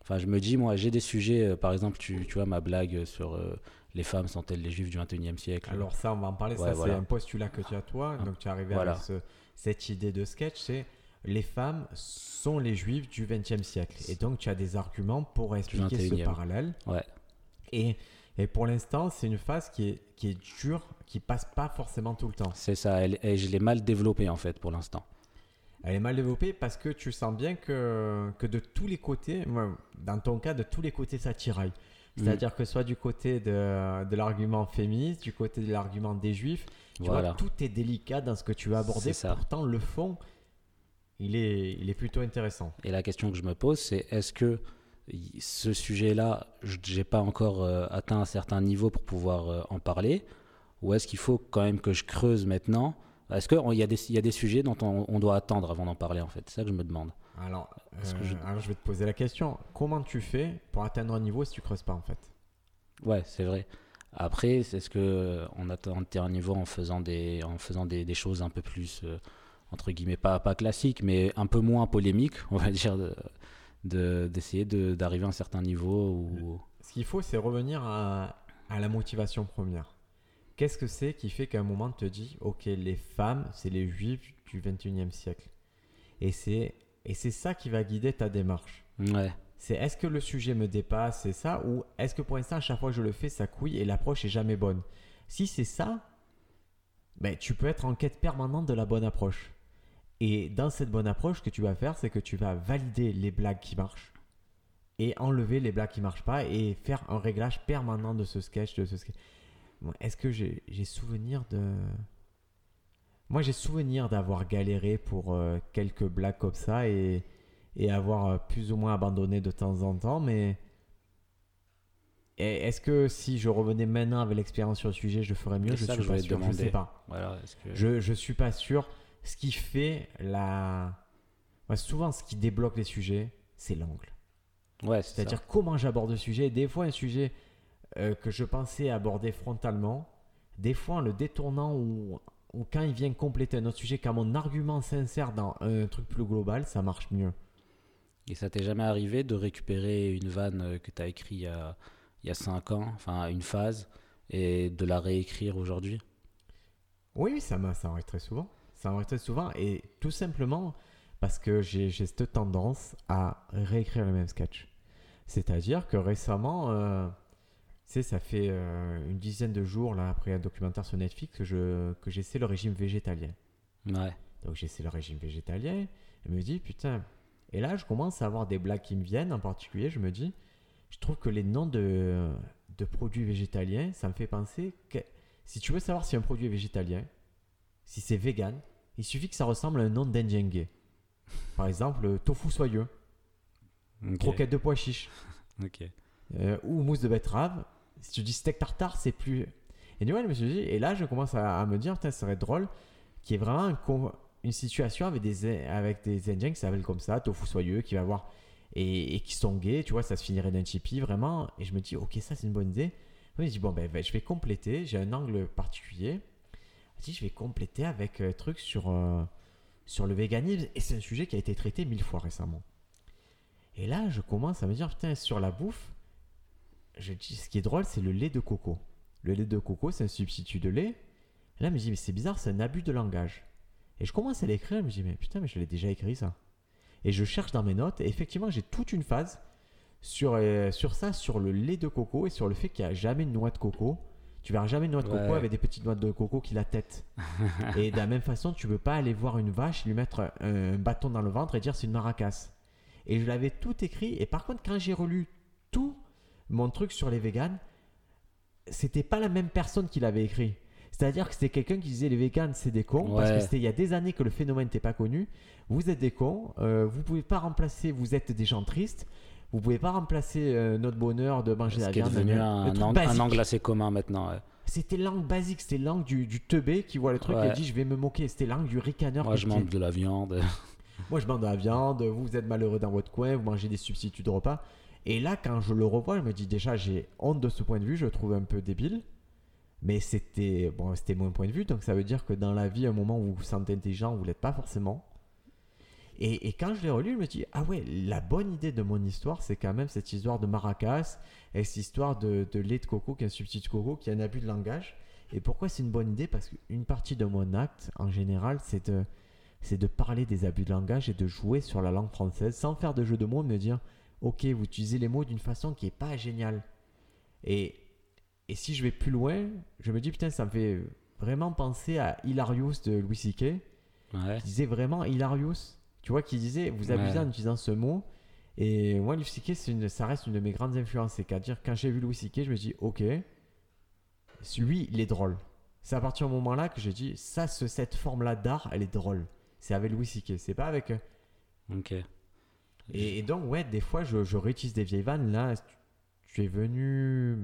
Enfin, je me dis, moi, j'ai des sujets, euh, par exemple, tu, tu vois, ma blague sur euh, les femmes sont-elles les juifs du 21e siècle? Alors ça, on va en parler, Ouais, ça voilà. c'est un postulat que tu as toi, donc tu es arrivé Voilà. avec ce- cette idée de sketch, c'est les femmes sont les juifs du XXe siècle. Et donc tu as des arguments pour expliquer ce 21e. parallèle. Ouais. Et, et pour l'instant, c'est une phase qui est, qui est dure, qui passe pas forcément tout le temps. C'est ça, elle- et je l'ai mal développé en fait pour l'instant. Elle est mal développée parce que tu sens bien que, que de tous les côtés, dans ton cas, de tous les côtés, ça tiraille. C'est-à-dire que soit du côté de, de l'argument féministe, du côté de l'argument des juifs, tu Voilà. vois, tout est délicat dans ce que tu veux aborder. C'est ça. Pourtant, le fond, il est, il est plutôt intéressant. Et la question que je me pose, c'est est-ce que ce sujet-là, je n'ai pas encore euh, atteint un certain niveau pour pouvoir euh, en parler Ou est-ce qu'il faut quand même que je creuse maintenant Est-ce qu'il y, a des- il y a des sujets dont on, on doit attendre avant d'en parler en fait? C'est ça que je me demande. Alors, que euh, je- alors, je vais te poser la question. Comment tu fais pour atteindre un niveau si tu creuses pas en fait? Ouais, c'est vrai. Après, c'est ce que on atteint un niveau en faisant des, en faisant des, des choses un peu plus, euh, entre guillemets, pas, pas classiques, mais un peu moins polémiques, on va dire, de- de- d'essayer de, d'arriver à un certain niveau où... Ce qu'il faut, c'est revenir à, à la motivation première. Qu'est-ce que c'est qui fait qu'à un moment, tu te dis, ok, les femmes, c'est les juifs du 21e siècle. Et c'est, et c'est ça qui va guider ta démarche. Ouais, C'est est-ce que le sujet me dépasse, c'est ça, ou est-ce que pour l'instant, à chaque fois que je le fais, ça couille et l'approche est jamais bonne? Si c'est ça, ben, tu peux être en quête permanente de la bonne approche. Et dans cette bonne approche, ce que tu vas faire, c'est que tu vas valider les blagues qui marchent et enlever les blagues qui marchent pas et faire un réglage permanent de ce sketch, de ce sketch. Est-ce que j'ai souvenir de... Moi, j'ai souvenir d'avoir galéré pour euh, quelques blagues comme ça et, et avoir euh, plus ou moins abandonné de temps en temps, mais est-ce que si je revenais maintenant avec l'expérience sur le sujet, je ferais mieux? Je ça suis je sûr, je sais pas. voilà. Est-ce que... Je, je suis pas sûr. Ce qui fait la. Moi, souvent, ce qui débloque les sujets, c'est l'angle. Ouais, c'est C'est-à-dire comment j'aborde le sujet. Des fois, un sujet euh, que je pensais aborder frontalement, des fois en le détournant ou, ou quand il vient compléter un autre sujet, quand mon argument s'insère dans un truc plus global, ça marche mieux. Et ça t'est jamais arrivé de récupérer une vanne euh, que tu as écrite il y a, il y a 5 ans, enfin une phase, et de la réécrire aujourd'hui? Oui, ça m'a- ça arrive très souvent. Ça arrive très souvent et tout simplement parce que j'ai cette tendance à réécrire le même sketch. C'est-à-dire que récemment, euh, sais, ça fait euh, une dizaine de jours là après un documentaire sur Netflix que je que j'essaie le régime végétalien. Ouais. Donc j'essaie le régime végétalien et me dis putain. Et là, je commence à avoir des blagues qui me viennent. En particulier, je me dis, je trouve que les noms de, de produits végétaliens, ça me fait penser que si tu veux savoir si un produit est végétalien, si c'est vegan, il suffit que ça ressemble à un nom d'Indien gay. Par exemple, tofu soyeux, Ok. croquette de pois chiche euh, ou mousse de betterave. Si tu dis steak tartare, c'est plus. Et du coup, je me suis dit, et là, je commence à, me dire, ce serait drôle qu'il y ait vraiment une situation avec des, avec des Indiens qui s'appellent comme ça, tofu soyeux, qui va avoir. Et, qui sont gays, tu vois, ça se finirait d'un chippy, vraiment. Et je me dis, ok, ça, c'est une bonne idée. Oui, je dis, bon, ben, ben, je vais compléter, j'ai un angle particulier. Je dis, je vais compléter avec un truc sur, euh, sur le véganisme. Et c'est un sujet qui a été traité mille fois récemment. Et là, je commence à me dire, putain, sur la bouffe, je dis, ce qui est drôle, c'est le lait de coco. Le lait de coco, c'est un substitut de lait. Et là, je me dis, mais c'est bizarre, c'est un abus de langage. Et je commence à l'écrire, je me dis, mais putain, mais je l'ai déjà écrit ça. Et je cherche dans mes notes, et effectivement, j'ai toute une phase sur, euh, sur ça, sur le lait de coco et sur le fait qu'il n'y a jamais de noix de coco. Tu verras jamais une noix de coco avec des petites noix de coco qui la tête. et de la même façon, tu veux pas aller voir une vache, lui mettre un, un bâton dans le ventre et dire c'est une maracasse. Et je l'avais tout écrit. Et par contre, quand j'ai relu tout mon truc sur les véganes, c'était pas la même personne qui l'avait écrit. C'est-à-dire que c'était quelqu'un qui disait les véganes, c'est des cons, parce que c'était il y a des années que le phénomène n'était pas connu. Vous êtes des cons, euh, vous pouvez pas remplacer, vous êtes des gens tristes, vous pouvez pas remplacer euh, notre bonheur de manger Ce la qui est viande. devenu un, un angle assez commun maintenant. ouais. C'était langue basique, c'était langue du, du teubé qui voit le truc et dit je vais me moquer. C'était langue du ricaneur. Moi, je mange de la viande. Moi, je mange de la viande, vous êtes malheureux dans votre coin, vous mangez des substituts de repas. Et là, quand je le revois, je me dis déjà, j'ai honte de ce point de vue, je le trouve un peu débile. Mais c'était bon, c'était mon point de vue, donc ça veut dire que dans la vie, à un moment où vous vous sentez intelligent, vous l'êtes pas forcément. Et, et quand je l'ai relu, je me dis, ah ouais, la bonne idée de mon histoire, c'est quand même cette histoire de maracas et cette histoire de, de lait de coco, qui est un substitut de coco, qui est un abus de langage. Et pourquoi c'est une bonne idée? Parce qu'une partie de mon acte, en général, c'est de, c'est de parler des abus de langage et de jouer sur la langue française sans faire de jeu de mots, me dire, ok, vous utilisez les mots d'une façon qui est pas géniale. Et, et si je vais plus loin, je me dis, putain, ça me fait vraiment penser à Hilarious de Louis C.K. Ouais. qui disait vraiment Hilarious. Tu vois, qui disait, vous abusez Ouais. en utilisant ce mot. Et moi, Louis C.K., ça reste une de mes grandes influences. C'est qu'à dire, quand j'ai vu Louis C.K., je me dis, ok, lui, il est drôle. C'est à partir du moment-là que j'ai dit, ça, ce- cette forme-là d'art, elle est drôle. C'est avec Louis C.K., c'est pas avec. euh, Ok. Et, et donc, ouais, des fois, je, je réutilise des vieilles vannes. Là, tu, tu es venu.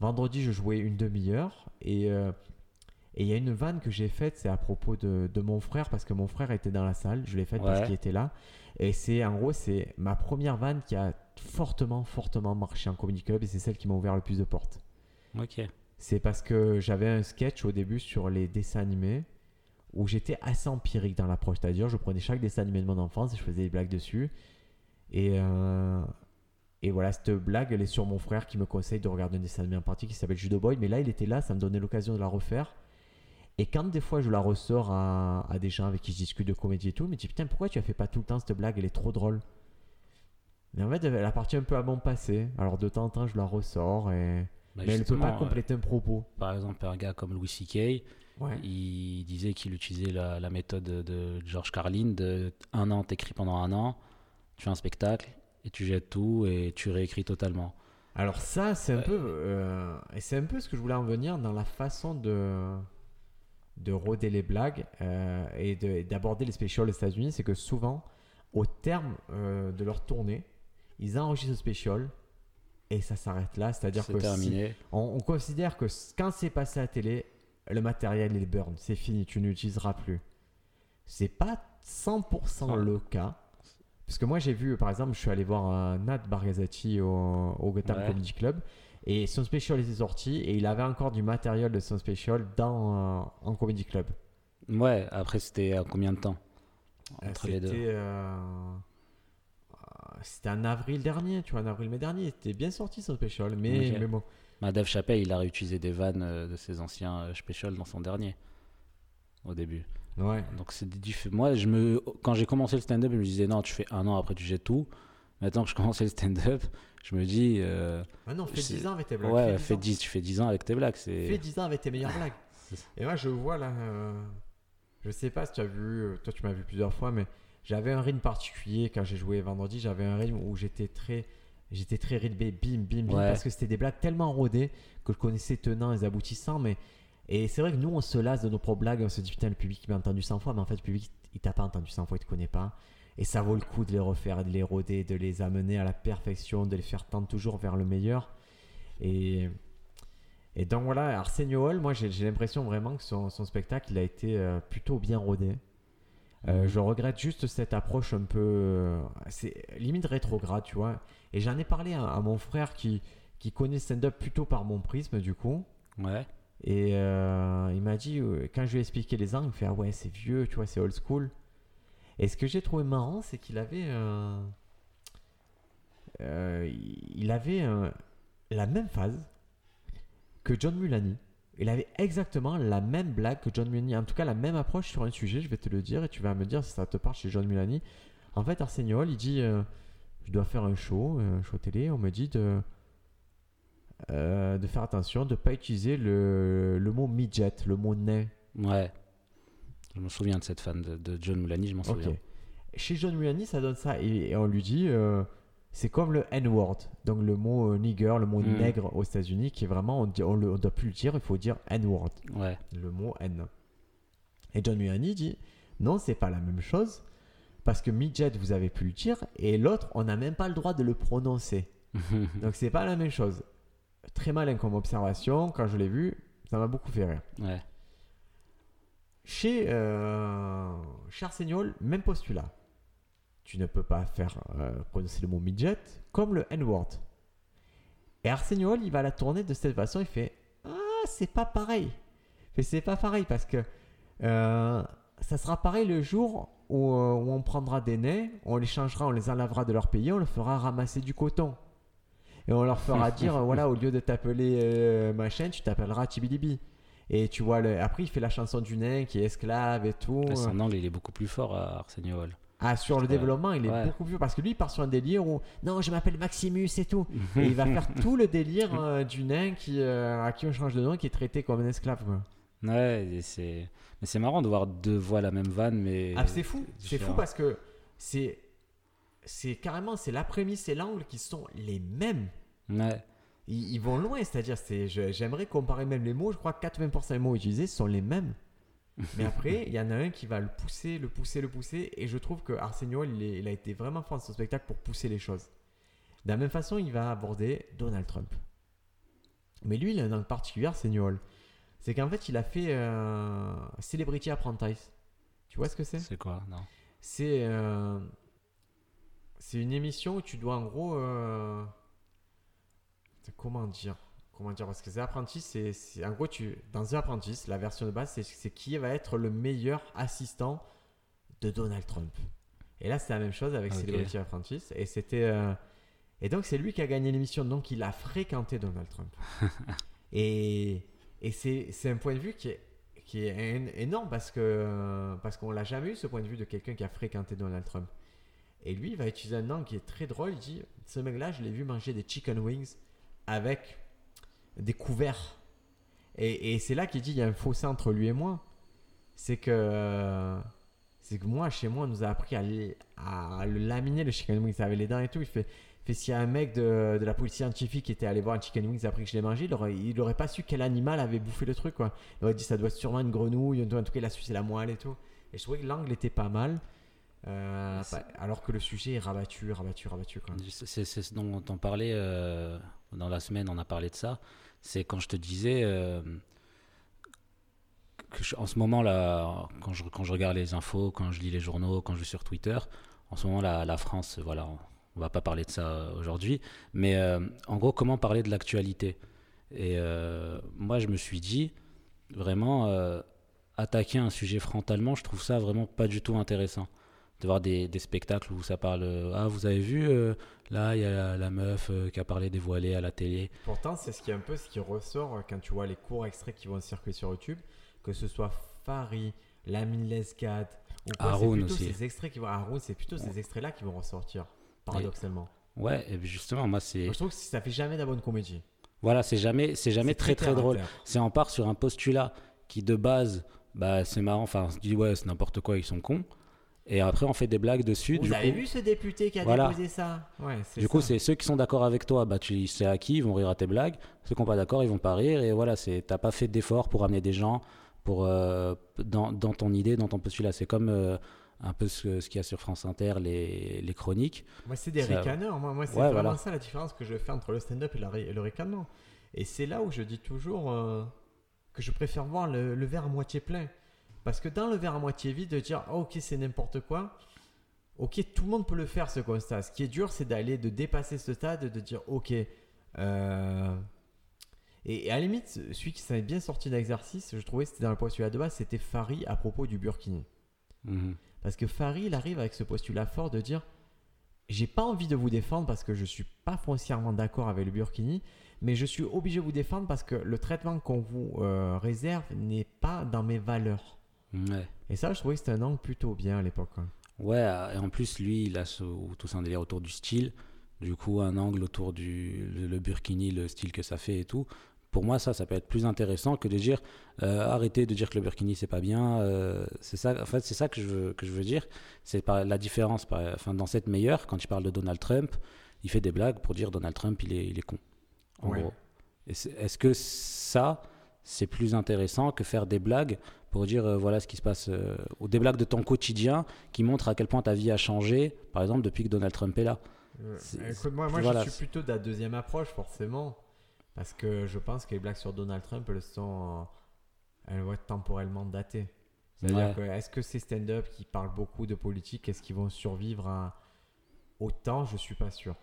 Vendredi, je jouais une demi-heure. Et euh, et il y a une vanne que j'ai faite, c'est à propos de, de mon frère, parce que mon frère était dans la salle. Je l'ai faite parce qu'il était là. Et c'est, en gros, c'est ma première vanne qui a fortement, fortement marché en comedy club. Et c'est celle qui m'a ouvert le plus de portes. Ok. C'est parce que j'avais un sketch au début sur les dessins animés où j'étais assez empirique dans l'approche. C'est-à-dire, je prenais chaque dessin animé de mon enfance et je faisais des blagues dessus. Et, euh, et voilà, cette blague, elle est sur mon frère qui me conseille de regarder un dessin animé en partie qui s'appelle Judo Boy. Mais là, il était là, ça me donnait l'occasion de la refaire. Et quand des fois je la ressors à, des gens avec qui je discute de comédie et tout, ils me disent Putain, pourquoi tu as fait pas tout le temps cette blague? Elle est trop drôle. Mais en fait, elle appartient un peu à mon passé. Alors de temps en temps, je la ressors, et... Bah, mais elle ne peut pas justement, compléter un propos. euh, Par exemple, un gars comme Louis C.K., Ouais. il disait qu'il utilisait la, la méthode de George Carlin de un an, t'écris pendant un an, tu fais un spectacle et tu jettes tout et tu réécris totalement. Alors ça, c'est un peu, euh, et c'est un peu ce que je voulais en venir dans la façon de de rôder les blagues euh, et de- et d'aborder les specials aux États-Unis, c'est que souvent, au terme euh, de leur tournée, ils enregistrent le special et ça s'arrête là. C'est-à-dire C'est que si- on, on considère que quand c'est passé à la télé, le matériel il est burn, c'est fini, tu n'utiliseras plus. C'est pas 100% Ah. le cas. Parce que moi j'ai vu, par exemple, je suis allé voir euh, Nat Bargazati au, au Gotham Ouais. Comedy Club et son special était sorti et il avait encore du matériel de son special dans euh, en Comedy Club. Ouais, après, c'était à combien de temps? Euh, entre les deux C'était en avril dernier, tu vois, en avril mai dernier, c'était bien sorti son special, mais, Ok. mais bon. Chappelle, il a réutilisé des vannes euh, de ses anciens euh, specials dans son dernier, au début. Ouais. Donc c'est Moi, je me... quand j'ai commencé le stand-up, je me disais non, tu fais un an, après tu jettes tout. Maintenant que je commençais le stand-up, je me dis euh, Ah non, fais C'est- 10 ans avec tes blagues. ouais, fais 10 fais ans. 10, tu fais 10 ans avec tes blagues. Fais C'est 10 ans avec tes meilleures blagues. Et moi, je vois là. euh, je sais pas si tu as vu. Toi, tu m'as vu plusieurs fois, mais j'avais un rythme particulier quand j'ai joué vendredi. J'avais un rythme où j'étais très. J'étais très rythmé, bim, bim, bim, Ouais. parce que c'était des blagues tellement rodées que je connaissais tenants et aboutissants. Mais... Et c'est vrai que nous, on se lasse de nos propres blagues. On se dit, putain, le public m'a entendu 100 fois, mais en fait, le public, il t'a pas entendu 100 fois, il te connaît pas. Et ça vaut le coup de les refaire, de les roder, de les amener à la perfection, de les faire tendre toujours vers le meilleur. Et, et donc voilà, Arsenio Hall, moi j'ai j'ai l'impression vraiment que son, son spectacle il a été euh, plutôt bien rodé. Euh, je regrette juste cette approche un peu. euh, c'est limite rétrograde, tu vois. Et j'en ai parlé à, à mon frère qui, qui connaît stand-up plutôt par mon prisme, du coup. ouais. Et euh, il m'a dit, quand je lui ai expliqué les angles, il fait Ah ouais, c'est vieux, tu vois, c'est old school. Et ce que j'ai trouvé marrant, c'est qu'il avait. euh, euh, il avait la même phase que John Mulaney. Il avait exactement la même blague que John Mulaney, en tout cas la même approche sur un sujet, je vais te le dire, et tu vas me dire si ça te parle chez John Mulaney. En fait, Arsenio Hall, il dit euh, Je dois faire un show, un show télé, on me dit de. euh, de faire attention, de ne pas utiliser le, le mot midget, le mot nain. Ouais. Je me souviens de cette fan de, de John Mulaney, je m'en souviens. Chez John Mulaney, ça donne ça. Et, et on lui dit, euh, c'est comme le N-word, donc le mot euh, nigger, le mot Mm. nègre aux États-Unis, qui est vraiment, on ne doit plus le dire, il faut dire N-word, Ouais. le mot N. Et John Mulaney dit non, c'est pas la même chose, parce que midget, vous avez pu le dire, et l'autre, on n'a même pas le droit de le prononcer. Donc c'est pas la même chose. Très malin comme observation, quand je l'ai vu, ça m'a beaucoup fait rire. ouais. Chez, euh, Arséniol, même postulat. Tu ne peux pas faire euh, prononcer le mot midget comme le N-word. Et Arséniol, il va la tourner de cette façon, il fait Ah, c'est pas pareil. Mais c'est pas pareil parce que euh, ça sera pareil le jour où, euh, où on prendra des nains, on les changera, on les enlèvera de leur pays, on leur fera ramasser du coton. Et on leur fera dire, voilà, au lieu de t'appeler euh, machin, tu t'appelleras Tibilibi. Et tu vois, le... après, il fait la chanson du nain qui est esclave et tout. Son angle, il est beaucoup plus fort à Arsenio Hall. Ah, sur le développement, il est Ouais. beaucoup plus. Parce que lui, il part sur un délire où non, je m'appelle Maximus et tout. Et il va faire tout le délire euh, du nain qui, euh, à qui on change de nom, qui est traité comme un esclave. quoi. Ouais, c'est. Mais c'est marrant de voir deux voix la même vanne, mais. Ah, c'est fou. C'est fou parce que c'est. C'est carrément, c'est la prémisse et l'angle qui sont les mêmes. Ouais. Ils, ils vont loin, c'est-à-dire, j'aimerais comparer même les mots. Je crois que 80% des mots utilisés sont les mêmes. Mais après, il y en a un qui va le pousser, le pousser, le pousser. Et je trouve que Arsenio, il, est- il a été vraiment fort dans ce spectacle pour pousser les choses. De la même façon, il va aborder Donald Trump. Mais lui, il a un angle particulier, Arsenio. C'est qu'en fait, il a fait euh, Celebrity Apprentice. Tu vois ce que c'est? C'est quoi? Non. C'est euh, c'est une émission où tu dois en gros euh, comment dire? Comment dire parce que c'est apprentice c'est en gros tu dans The Apprentice la version de base c'est qui va être le meilleur assistant de Donald Trump et là c'est la même chose avec Ok. Celebrity Apprentice et c'était euh, et donc c'est lui qui a gagné l'émission donc il a fréquenté Donald Trump et et c'est un point de vue qui est qui est én- énorme parce que parce qu'on l'a jamais eu ce point de vue de quelqu'un qui a fréquenté Donald Trump. Et lui, il va utiliser un angle qui est très drôle. Il dit Ce mec-là, je l'ai vu manger des chicken wings avec des couverts. Et, et c'est là qu'il dit il y a un fossé entre lui et moi. C'est que c'est que moi, chez moi, on nous a appris à, à le laminer le chicken wings avec les dents et tout. Il fait, fait un mec de, de la police scientifique était allé voir un chicken wings après que je l'ai mangé, il aurait, il aurait pas su quel animal avait bouffé le truc. Quoi. Il aurait dit ça doit être sûrement une grenouille, en tout cas, il a su c'est la moelle et tout. Et je trouvais que l'angle était pas mal. Euh, bah, alors que le sujet est rabattu, rabattu, rabattu. C'est ce dont on parlait euh, dans la semaine, on a parlé de ça. C'est quand je te disais euh, que je- en ce moment là, quand je, quand je regarde les infos, quand je lis les journaux, quand je vais sur Twitter, en ce moment la, la France, voilà, on, on va pas parler de ça aujourd'hui, mais en gros, comment parler de l'actualité? Et moi, je me suis dit vraiment attaquer un sujet frontalement, je trouve ça vraiment pas du tout intéressant. De voir des, des spectacles où ça parle, euh, ah vous avez vu euh, Là, il y a la, meuf euh, qui a parlé des voilés à la télé. Pourtant, c'est ce qui est un peu ce qui ressort quand tu vois les courts extraits qui vont circuler sur YouTube, que ce soit Fari, Lamine Lescade, ou quoi, c'est plutôt aussi. ces extraits qui vont Haroun, c'est plutôt ces extraits-là qui vont ressortir, paradoxalement. Ouais, et justement, moi, c'est. Je trouve que ça fait jamais de la bonne comédie. Voilà, c'est jamais, c'est jamais très très drôle. C'est on part sur un postulat qui de base, bah c'est marrant, enfin on se dit ouais c'est n'importe quoi, ils sont cons. Et après on fait des blagues dessus. Vous du avez coup, vu ce député qui a Voilà. déposé ça Ouais, du coup ça. c'est ceux qui sont d'accord avec toi, bah tu c'est acquis, ils vont rire à tes blagues. Ceux qui sont pas d'accord, ils vont pas rire. Et voilà, c'est t'as pas fait d'effort pour amener des gens pour euh, dans, dans ton idée, dans ton postulat. C'est comme euh, un peu ce, ce qu'il y a sur France Inter, les, les chroniques. Moi, c'est des ricaneurs. Moi, moi c'est Ouais, vraiment voilà. ça la différence que je fais entre le stand-up et le ricanement. Et c'est là où je dis toujours euh, que je préfère voir le, le verre à moitié plein. Parce que dans le verre à moitié vide, de dire Ah, ok, c'est n'importe quoi. Ok, tout le monde peut le faire ce constat. Ce qui est dur, c'est d'aller, de dépasser ce stade, de dire ok. euh, Et, et à la limite, celui qui s'en est bien sorti d'exercice, je trouvais, c'était dans le postulat de base, c'était Fari à propos du Burkini. Mhm. Parce que Fari, il arrive avec ce postulat fort de dire J'ai pas envie de vous défendre parce que je suis pas foncièrement d'accord avec le Burkini, mais je suis obligé de vous défendre parce que le traitement qu'on vous euh, réserve n'est pas dans mes valeurs. Ouais. Et ça, je trouvais que c'était un angle plutôt bien à l'époque. hein. Ouais, et en plus, lui, il a ce, tout un délire autour du style. Du coup, un angle autour du le, le burkini, le style que ça fait et tout. Pour moi, ça, ça peut être plus intéressant que de dire euh, arrêtez de dire que le burkini c'est pas bien. euh, c'est ça, en fait, c'est ça que je veux, que je veux dire. C'est la différence. Par, enfin, dans cette meilleure, quand il parle de Donald Trump, il fait des blagues pour dire Donald Trump, il est, il est con. En Ouais. gros. Est-ce que ça, c'est plus intéressant que faire des blagues pour dire euh, voilà ce qui se passe, euh, ou des blagues de ton quotidien qui montrent à quel point ta vie a changé, par exemple, depuis que Donald Trump est là Euh, C'est- écoute, moi, moi voilà, je suis plutôt de la deuxième approche, forcément. Parce que je pense que les blagues sur Donald Trump, elles sont. elles vont être temporellement datées. C'est-à-dire Ouais. que est-ce que ces stand-up qui parlent beaucoup de politique, est-ce qu'ils vont survivre à autant? Je suis pas sûr.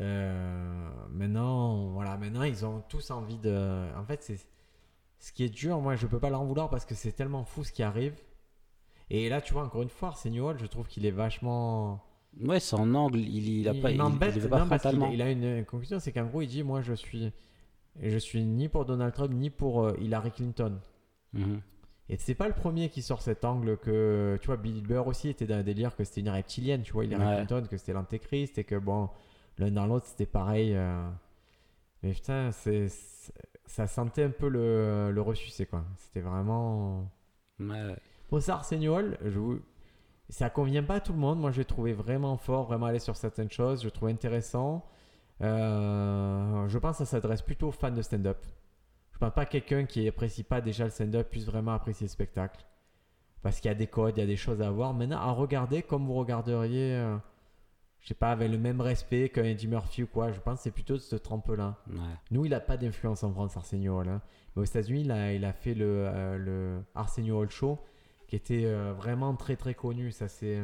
Euh, maintenant, voilà, maintenant ils ont tous envie de. En fait, c'est ce qui est dur. Moi, je peux pas leur en vouloir parce que c'est tellement fou ce qui arrive. Et là, tu vois, encore une fois, Arsenio je trouve qu'il est vachement. Ouais, son angle, il, il a pas, il, m'embête, il pas non, il a une conclusion, c'est qu'en gros, il dit Moi, je suis, je suis ni pour Donald Trump, ni pour euh, Hillary Clinton. Mhm. Et c'est pas le premier qui sort cet angle que, tu vois, Bill Burr aussi était dans un délire que c'était une reptilienne, tu vois, Hillary Ouais. Clinton, que c'était l'antéchrist, et que bon, l'un dans l'autre, c'était pareil. euh. Mais putain, c'est, ça sentait un peu le, le ressucé, quoi. C'était vraiment. Ouais. Pour ça, Hall, je vous- ça convient pas à tout le monde. Moi, je l'ai trouvé vraiment fort, vraiment allé sur certaines choses. Je trouve intéressant. Euh, je pense que ça s'adresse plutôt aux fans de stand-up. Je pense pas que quelqu'un qui apprécie pas déjà le stand-up puisse vraiment apprécier le spectacle. Parce qu'il y a des codes, il y a des choses à voir. Maintenant, à regarder comme vous regarderiez, euh, je sais pas, avec le même respect qu'un Eddie Murphy ou quoi. Je pense que c'est plutôt de ce trempe-là. Ouais. Nous, il n'a pas d'influence en France, Arsenio Hall. hein. Mais aux États-Unis, il a, il a fait le, euh, le Arsenio Hall Show, qui était euh, vraiment très très connu. Ça, c'est...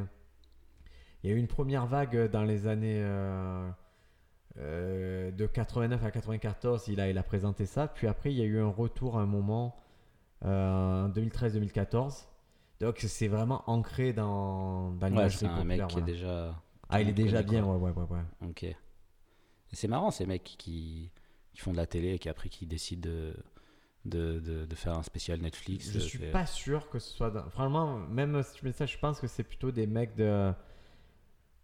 Il y a eu une première vague dans les années euh, euh, de 89 à 94. Il a, il a présenté ça. Puis après, il y a eu un retour à un moment en 2013-2014. Donc, c'est vraiment ancré dans, dans Ouais, c'est un mec qui est déjà. Ah, il est déjà bien, ouais, ouais, ouais. ouais. Ok. C'est marrant ces mecs qui, qui, font de la télé et qui après qui décident de, de, de, de faire un spécial Netflix. Je euh, suis pas sûr que ce soit. dans- Franchement, même si tu mets ça, je pense que c'est plutôt des mecs de.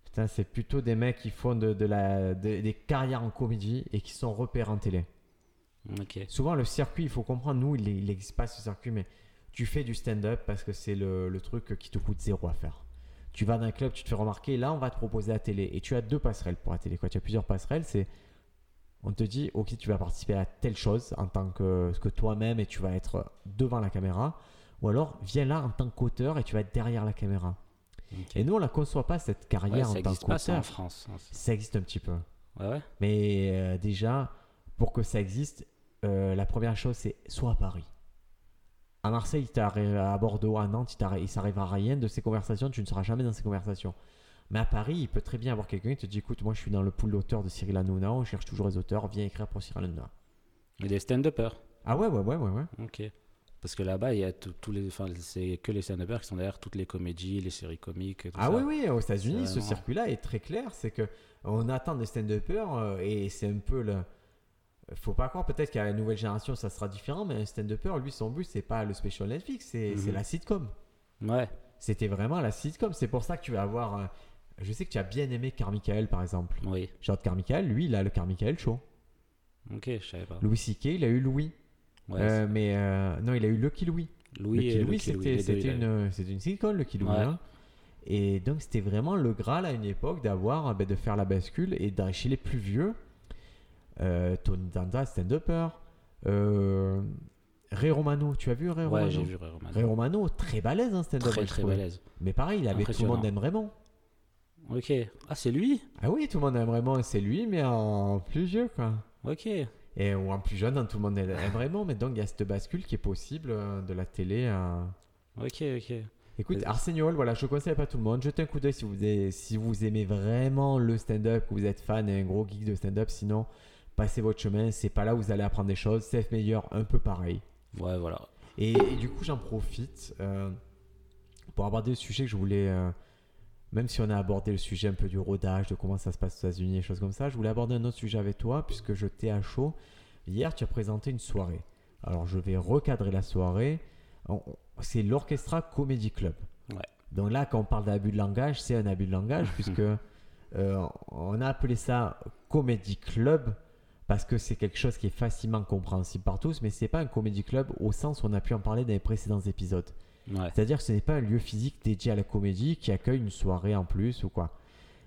Putain, c'est plutôt des mecs qui font de, de la, de- des carrières en comédie et qui sont repères en télé. Ok. Souvent, le circuit, il faut comprendre, nous, il n'existe pas ce circuit, mais tu fais du stand-up parce que c'est le, le truc qui te coûte zéro à faire. Tu vas dans un club, tu te fais remarquer, là, on va te proposer la télé. Et tu as deux passerelles pour la télé. Quoi. Tu as plusieurs passerelles, c'est. On te dit, ok, tu vas participer à telle chose en tant que, que toi-même et tu vas être devant la caméra. Ou alors, viens là en tant qu'auteur et tu vas être derrière la caméra. Et nous, on la conçoit pas, cette carrière en tant pas ça en qu'auteur. France. hein. Ça existe un petit peu. Ouais, ouais. Mais euh, déjà, pour que ça existe, euh, la première chose, c'est soit à Paris. À Marseille, il à Bordeaux, à Nantes, il il s'arrivera rien de ces conversations, tu ne seras jamais dans ces conversations. Mais à Paris, il peut très bien avoir quelqu'un qui te dit écoute, moi je suis dans le pool d'auteurs de Cyril Hanouna, on cherche toujours les auteurs, viens écrire pour Cyril Hanouna. Et des stand-uppers. Ah ouais, ouais, ouais, ouais, ouais. Ok. Parce que là-bas, il y a tous les, enfin, c'est que les stand-uppers qui sont derrière toutes les comédies, les séries comiques. Tout Ah ça. oui, oui, aux États-Unis, ce circuit-là est très clair. C'est que on attend des stand-uppers euh, et c'est un peu le. Faut pas croire, peut-être qu'à la nouvelle génération, ça sera différent, mais un stand-upper, lui, son but, c'est pas le special Netflix, c'est Mhm. c'est la sitcom. Ouais. C'était vraiment la sitcom. C'est pour ça que tu vas avoir. euh, Je sais que tu as bien aimé Carmichael, par exemple. Oui. Genre Carmichael, lui, il a le Carmichael Show. Ok, je savais pas. Louis C.K., il a eu Louis. Ouais, Euh, mais euh, non, il a eu Lucky Louis. Louis Lucky Louis, c'était une, une sitcom, Lucky Louis. Ouais. hein. Et donc, c'était vraiment le Graal à une époque d'avoir, ben, de faire la bascule. Et chez les plus vieux, Tony Danza, stand-upper. Euh, Ray Romano, tu as vu Ray Romano Ouais, j'ai vu Ray Romano. Ray Romano, très balèze, hein, stand-up. Très très balèze. Mais pareil, il avait tout le monde aime Raymond. Ok. Ah, c'est lui? Ah oui, tout le monde aime Raymond, c'est lui, mais en plus vieux, quoi. Ok. Et, ou en plus jeune, hein, tout le monde aime Raymond. Mais donc, il y a cette bascule qui est possible euh, de la télé à. Ok, ok. Écoute. Arsenio voilà, je ne conseille pas tout le monde. Jetez un coup d'œil si, vous aimez- si vous aimez vraiment le stand-up, que vous êtes fan et un gros geek de stand-up. Sinon, passez votre chemin. C'est pas là où vous allez apprendre des choses. Safe Meilleur, un peu pareil. Ouais, voilà. Et, et du coup, j'en profite euh, pour aborder le sujet que je voulais. euh, même si on a abordé le sujet un peu du rodage, de comment ça se passe aux États-Unis et choses comme ça, je voulais aborder un autre sujet avec toi, puisque je t'ai à chaud. Hier, tu as présenté une soirée. Alors, je vais recadrer la soirée. C'est l'Orchestra Comedy Club. Ouais. Donc là, quand on parle d'abus de langage, c'est un abus de langage, puisque euh, on a appelé ça Comedy Club parce que c'est quelque chose qui est facilement compréhensible par tous, mais c'est pas un comedy club au sens où on a pu en parler dans les précédents épisodes. Ouais. C'est-à-dire que ce n'est pas un lieu physique dédié à la comédie qui accueille une soirée en plus ou quoi.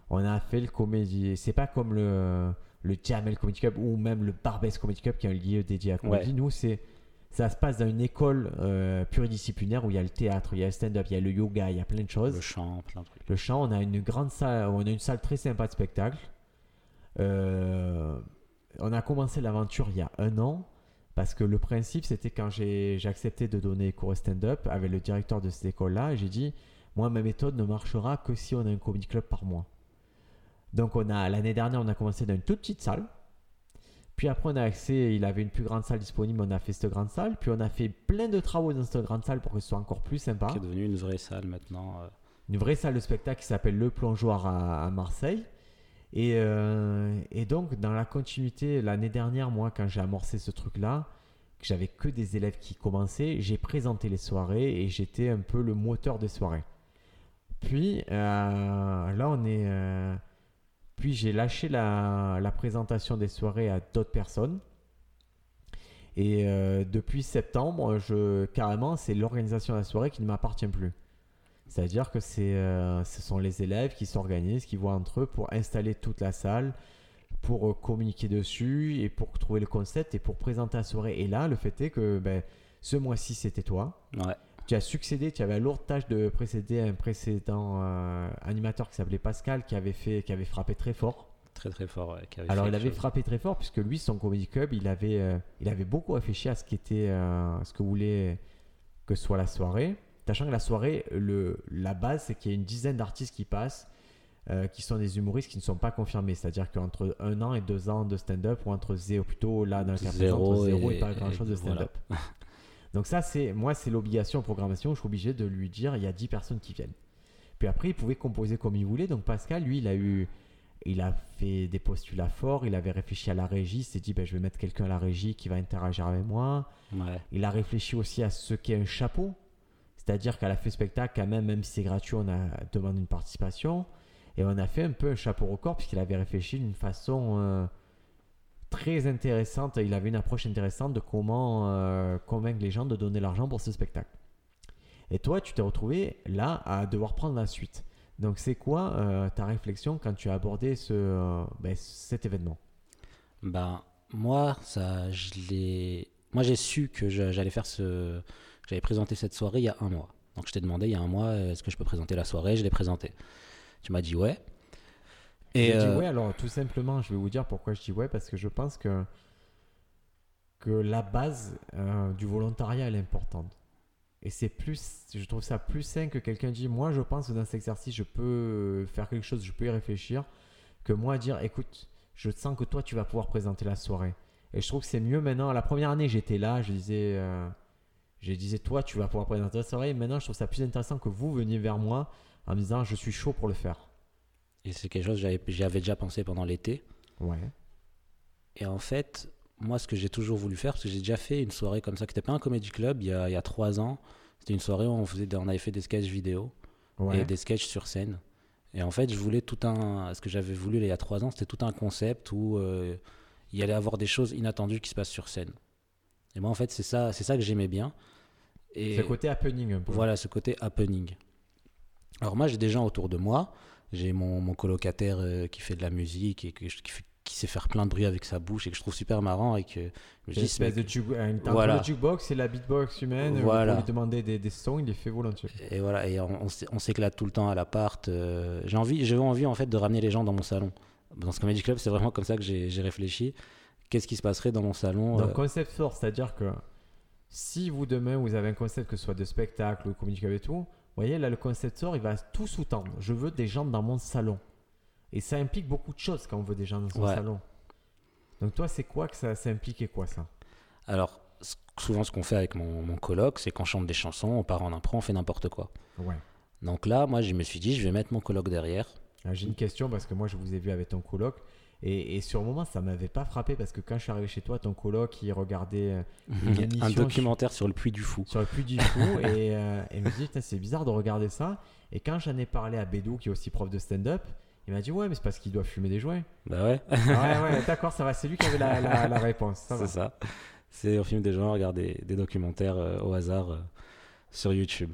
On a fait le comédie. C'est pas comme le, le Jamel Comedy Club ou même le Barbès Comedy Club qui est un lieu dédié à la comédie. Ouais. Nous, c'est. Ça se passe dans une école euh, pluridisciplinaire où il y a le théâtre, il y a le stand-up, il y a le yoga, il y a plein de choses. Le chant, plein de trucs. Le chant, on a une grande salle, on a une salle très sympa de spectacle. Euh, on a commencé l'aventure il y a un an parce que le principe c'était quand j'ai accepté de donner cours stand-up avec le directeur de cette école-là, et j'ai dit moi ma méthode ne marchera que si on a un comedy club par mois. Donc on a l'année dernière on a commencé dans une toute petite salle. Puis après on a accès, il avait une plus grande salle disponible, on a fait cette grande salle, puis on a fait plein de travaux dans cette grande salle pour que ce soit encore plus sympa Qui est devenu une vraie salle maintenant. euh. une vraie salle de spectacle qui s'appelle Le Plongeoir à, à Marseille. Et, euh, et donc, dans la continuité, l'année dernière, moi, quand j'ai amorcé ce truc-là, que j'avais que des élèves qui commençaient, j'ai présenté les soirées et j'étais un peu le moteur des soirées. Puis, euh, là, on est. euh, puis, j'ai lâché la, présentation des soirées à d'autres personnes. Et depuis septembre, carrément, c'est l'organisation de la soirée qui ne m'appartient plus. C'est-à-dire que c'est, euh, ce sont les élèves qui s'organisent, qui voient entre eux pour installer toute la salle, pour euh, communiquer dessus et pour trouver le concept et pour présenter la soirée. Et là, le fait est que ben, ce mois-ci, c'était toi. Ouais. Tu as succédé, tu avais la lourde tâche de précéder un précédent euh, animateur qui s'appelait Pascal, qui avait, fait, qui avait frappé très fort. Très très fort. ouais, qui avait Alors il avait chose. frappé très fort puisque lui, son comedy club, il avait, il avait beaucoup réfléchi à ce qui était, euh, ce que voulait que soit la soirée. Sachant que la soirée, le, la base, c'est qu'il y a une dizaine d'artistes qui passent, euh, qui sont des humoristes qui ne sont pas confirmés. C'est-à-dire qu'entre un an et deux ans de stand-up, ou entre zéro, plutôt là dans le cas Zéro entre zéro et, et- pas grand-chose de voilà. stand-up. Donc ça, c'est moi, c'est l'obligation en programmation. Je suis obligé de lui dire, il y a 10 personnes qui viennent. Puis après, il pouvait composer comme il voulait. Donc Pascal, lui, il a eu, il a fait des postulats forts. Il avait réfléchi à la régie. Il s'est dit, ben, je vais mettre quelqu'un à la régie qui va interagir avec moi. Ouais. Il a réfléchi aussi à ce qu'est un chapeau. C'est-à-dire qu'à la fait spectacle, quand même, même si c'est gratuit, on a demandé une participation. Et on a fait un peu un chapeau record puisqu'il avait réfléchi d'une façon euh, très intéressante. Il avait une approche intéressante de comment euh, convaincre les gens de donner l'argent pour ce spectacle. Et toi, tu t'es retrouvé là à devoir prendre la suite. Donc, c'est quoi euh, ta réflexion quand tu as abordé ce, ben, cet événement? Ben, moi. Moi, j'ai su que j'allais faire ce. J'avais présenté cette soirée il y a un mois. Donc, je t'ai demandé il y a un mois, euh, est-ce que je peux présenter la soirée? Je l'ai présentée. Tu m'as dit ouais. Et euh, ouais, alors tout simplement, je vais vous dire pourquoi je dis ouais, parce que je pense que, que la base euh, du volontariat elle est importante. Et c'est plus, je trouve ça plus sain que quelqu'un dit moi je pense que dans cet exercice je peux faire quelque chose, je peux y réfléchir, que moi dire écoute, je sens que toi tu vas pouvoir présenter la soirée. Et je trouve que c'est mieux maintenant. La première année j'étais là, je disais, euh, je disais toi tu vas pouvoir présenter la soirée. Maintenant je trouve ça plus intéressant que vous veniez vers moi en me disant je suis chaud pour le faire. et c'est quelque chose que j'avais- déjà pensé pendant l'été. Ouais. Et en fait, moi, ce que j'ai toujours voulu faire, parce que j'ai déjà fait une soirée comme ça, qui n'était pas un comédie club, il y a, il y a trois ans. C'était une soirée où on, faisait on avait fait des sketchs vidéo Ouais. et des sketchs sur scène. Et en fait, je voulais tout un. Ce que j'avais voulu il y a trois ans, c'était tout un concept où euh, il y allait avoir des choses inattendues qui se passent sur scène. Et moi, en fait, c'est ça, c'est ça que j'aimais bien. Et Ce côté happening un peu. voilà, ce côté happening. Alors moi, j'ai des gens autour de moi. J'ai mon, mon colocataire euh, qui fait de la musique et que qui, fait- qui sait faire plein de bruit avec sa bouche et que je trouve super marrant et que je dis, espèce de juke- une Voilà. le jukebox et la beatbox humaine. euh, Voilà. Lui demander des, des sons, il les fait volontiers. Et voilà, et on, on s'é- on s'éclate tout le temps à l'appart. euh, j'ai envie, j'ai envie en fait de ramener les gens dans mon salon. Dans ce comedy club, c'est vraiment comme ça que j'ai réfléchi. Qu'est-ce qui se passerait dans mon salon Donc, euh, concept fort, c'est-à-dire que si vous demain vous avez un concept, que ce soit de spectacle ou de communication et tout, vous voyez, là le concept fort, il va tout sous-tendre. Je veux des gens dans mon salon. Et ça implique beaucoup de choses quand on veut des gens dans son Ouais. salon. Donc, toi, c'est quoi que ça, ça implique et quoi ça? Alors, souvent, ce qu'on fait avec mon, mon coloc, c'est qu'on chante des chansons, on part en impro, on fait n'importe quoi. Ouais. Donc là, moi, je me suis dit, je vais mettre mon coloc derrière. Alors, J'ai une question parce que moi je vous ai vu avec ton coloc et, et sur le moment ça m'avait pas frappé parce que quand je suis arrivé chez toi, ton coloc il regardait euh, Une émission un documentaire sur le puits du fou. sur le puits du fou et, euh, et il me dit c'est bizarre de regarder ça et quand j'en ai parlé à Bédou qui est aussi prof de stand-up il m'a dit ouais mais c'est parce qu'il doit fumer des joints Bah ouais, Ah ouais ouais d'accord ça va c'est lui qui avait la, la- la réponse c'est ça. C'est on filme des gens, on regarde des, des documentaires euh, au hasard euh, sur YouTube.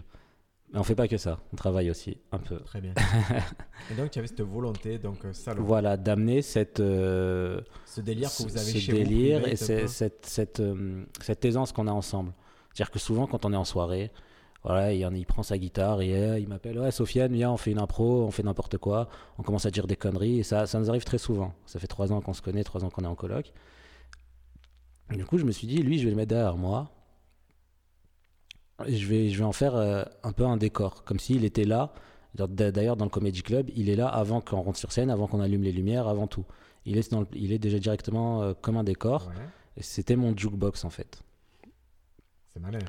Mais on fait pas que ça, on travaille aussi un peu. Très bien. et donc tu avais cette volonté, donc euh, salon. Voilà, d'amener cette, euh, Ce délire que vous avez ce chez délire vous. et cette, cette, euh, cette aisance qu'on a ensemble. C'est-à-dire que souvent, quand on est en soirée, voilà, il, il prend sa guitare et euh, il m'appelle Ouais, Sofiane, viens, on fait une impro, on fait n'importe quoi, on commence à dire des conneries et ça, ça nous arrive très souvent. Ça fait trois ans qu'on se connaît, trois ans qu'on est en coloc. Du coup, je me suis dit Lui, je vais le mettre derrière moi. Je vais, je vais en faire euh, un peu un décor, comme s'il était là. D'ailleurs, dans le Comedy Club, il est là avant qu'on rentre sur scène, avant qu'on allume les lumières, avant tout. Il est, dans le- il est déjà directement euh, comme un décor. Ouais, c'était mon jukebox en fait. c'est malin.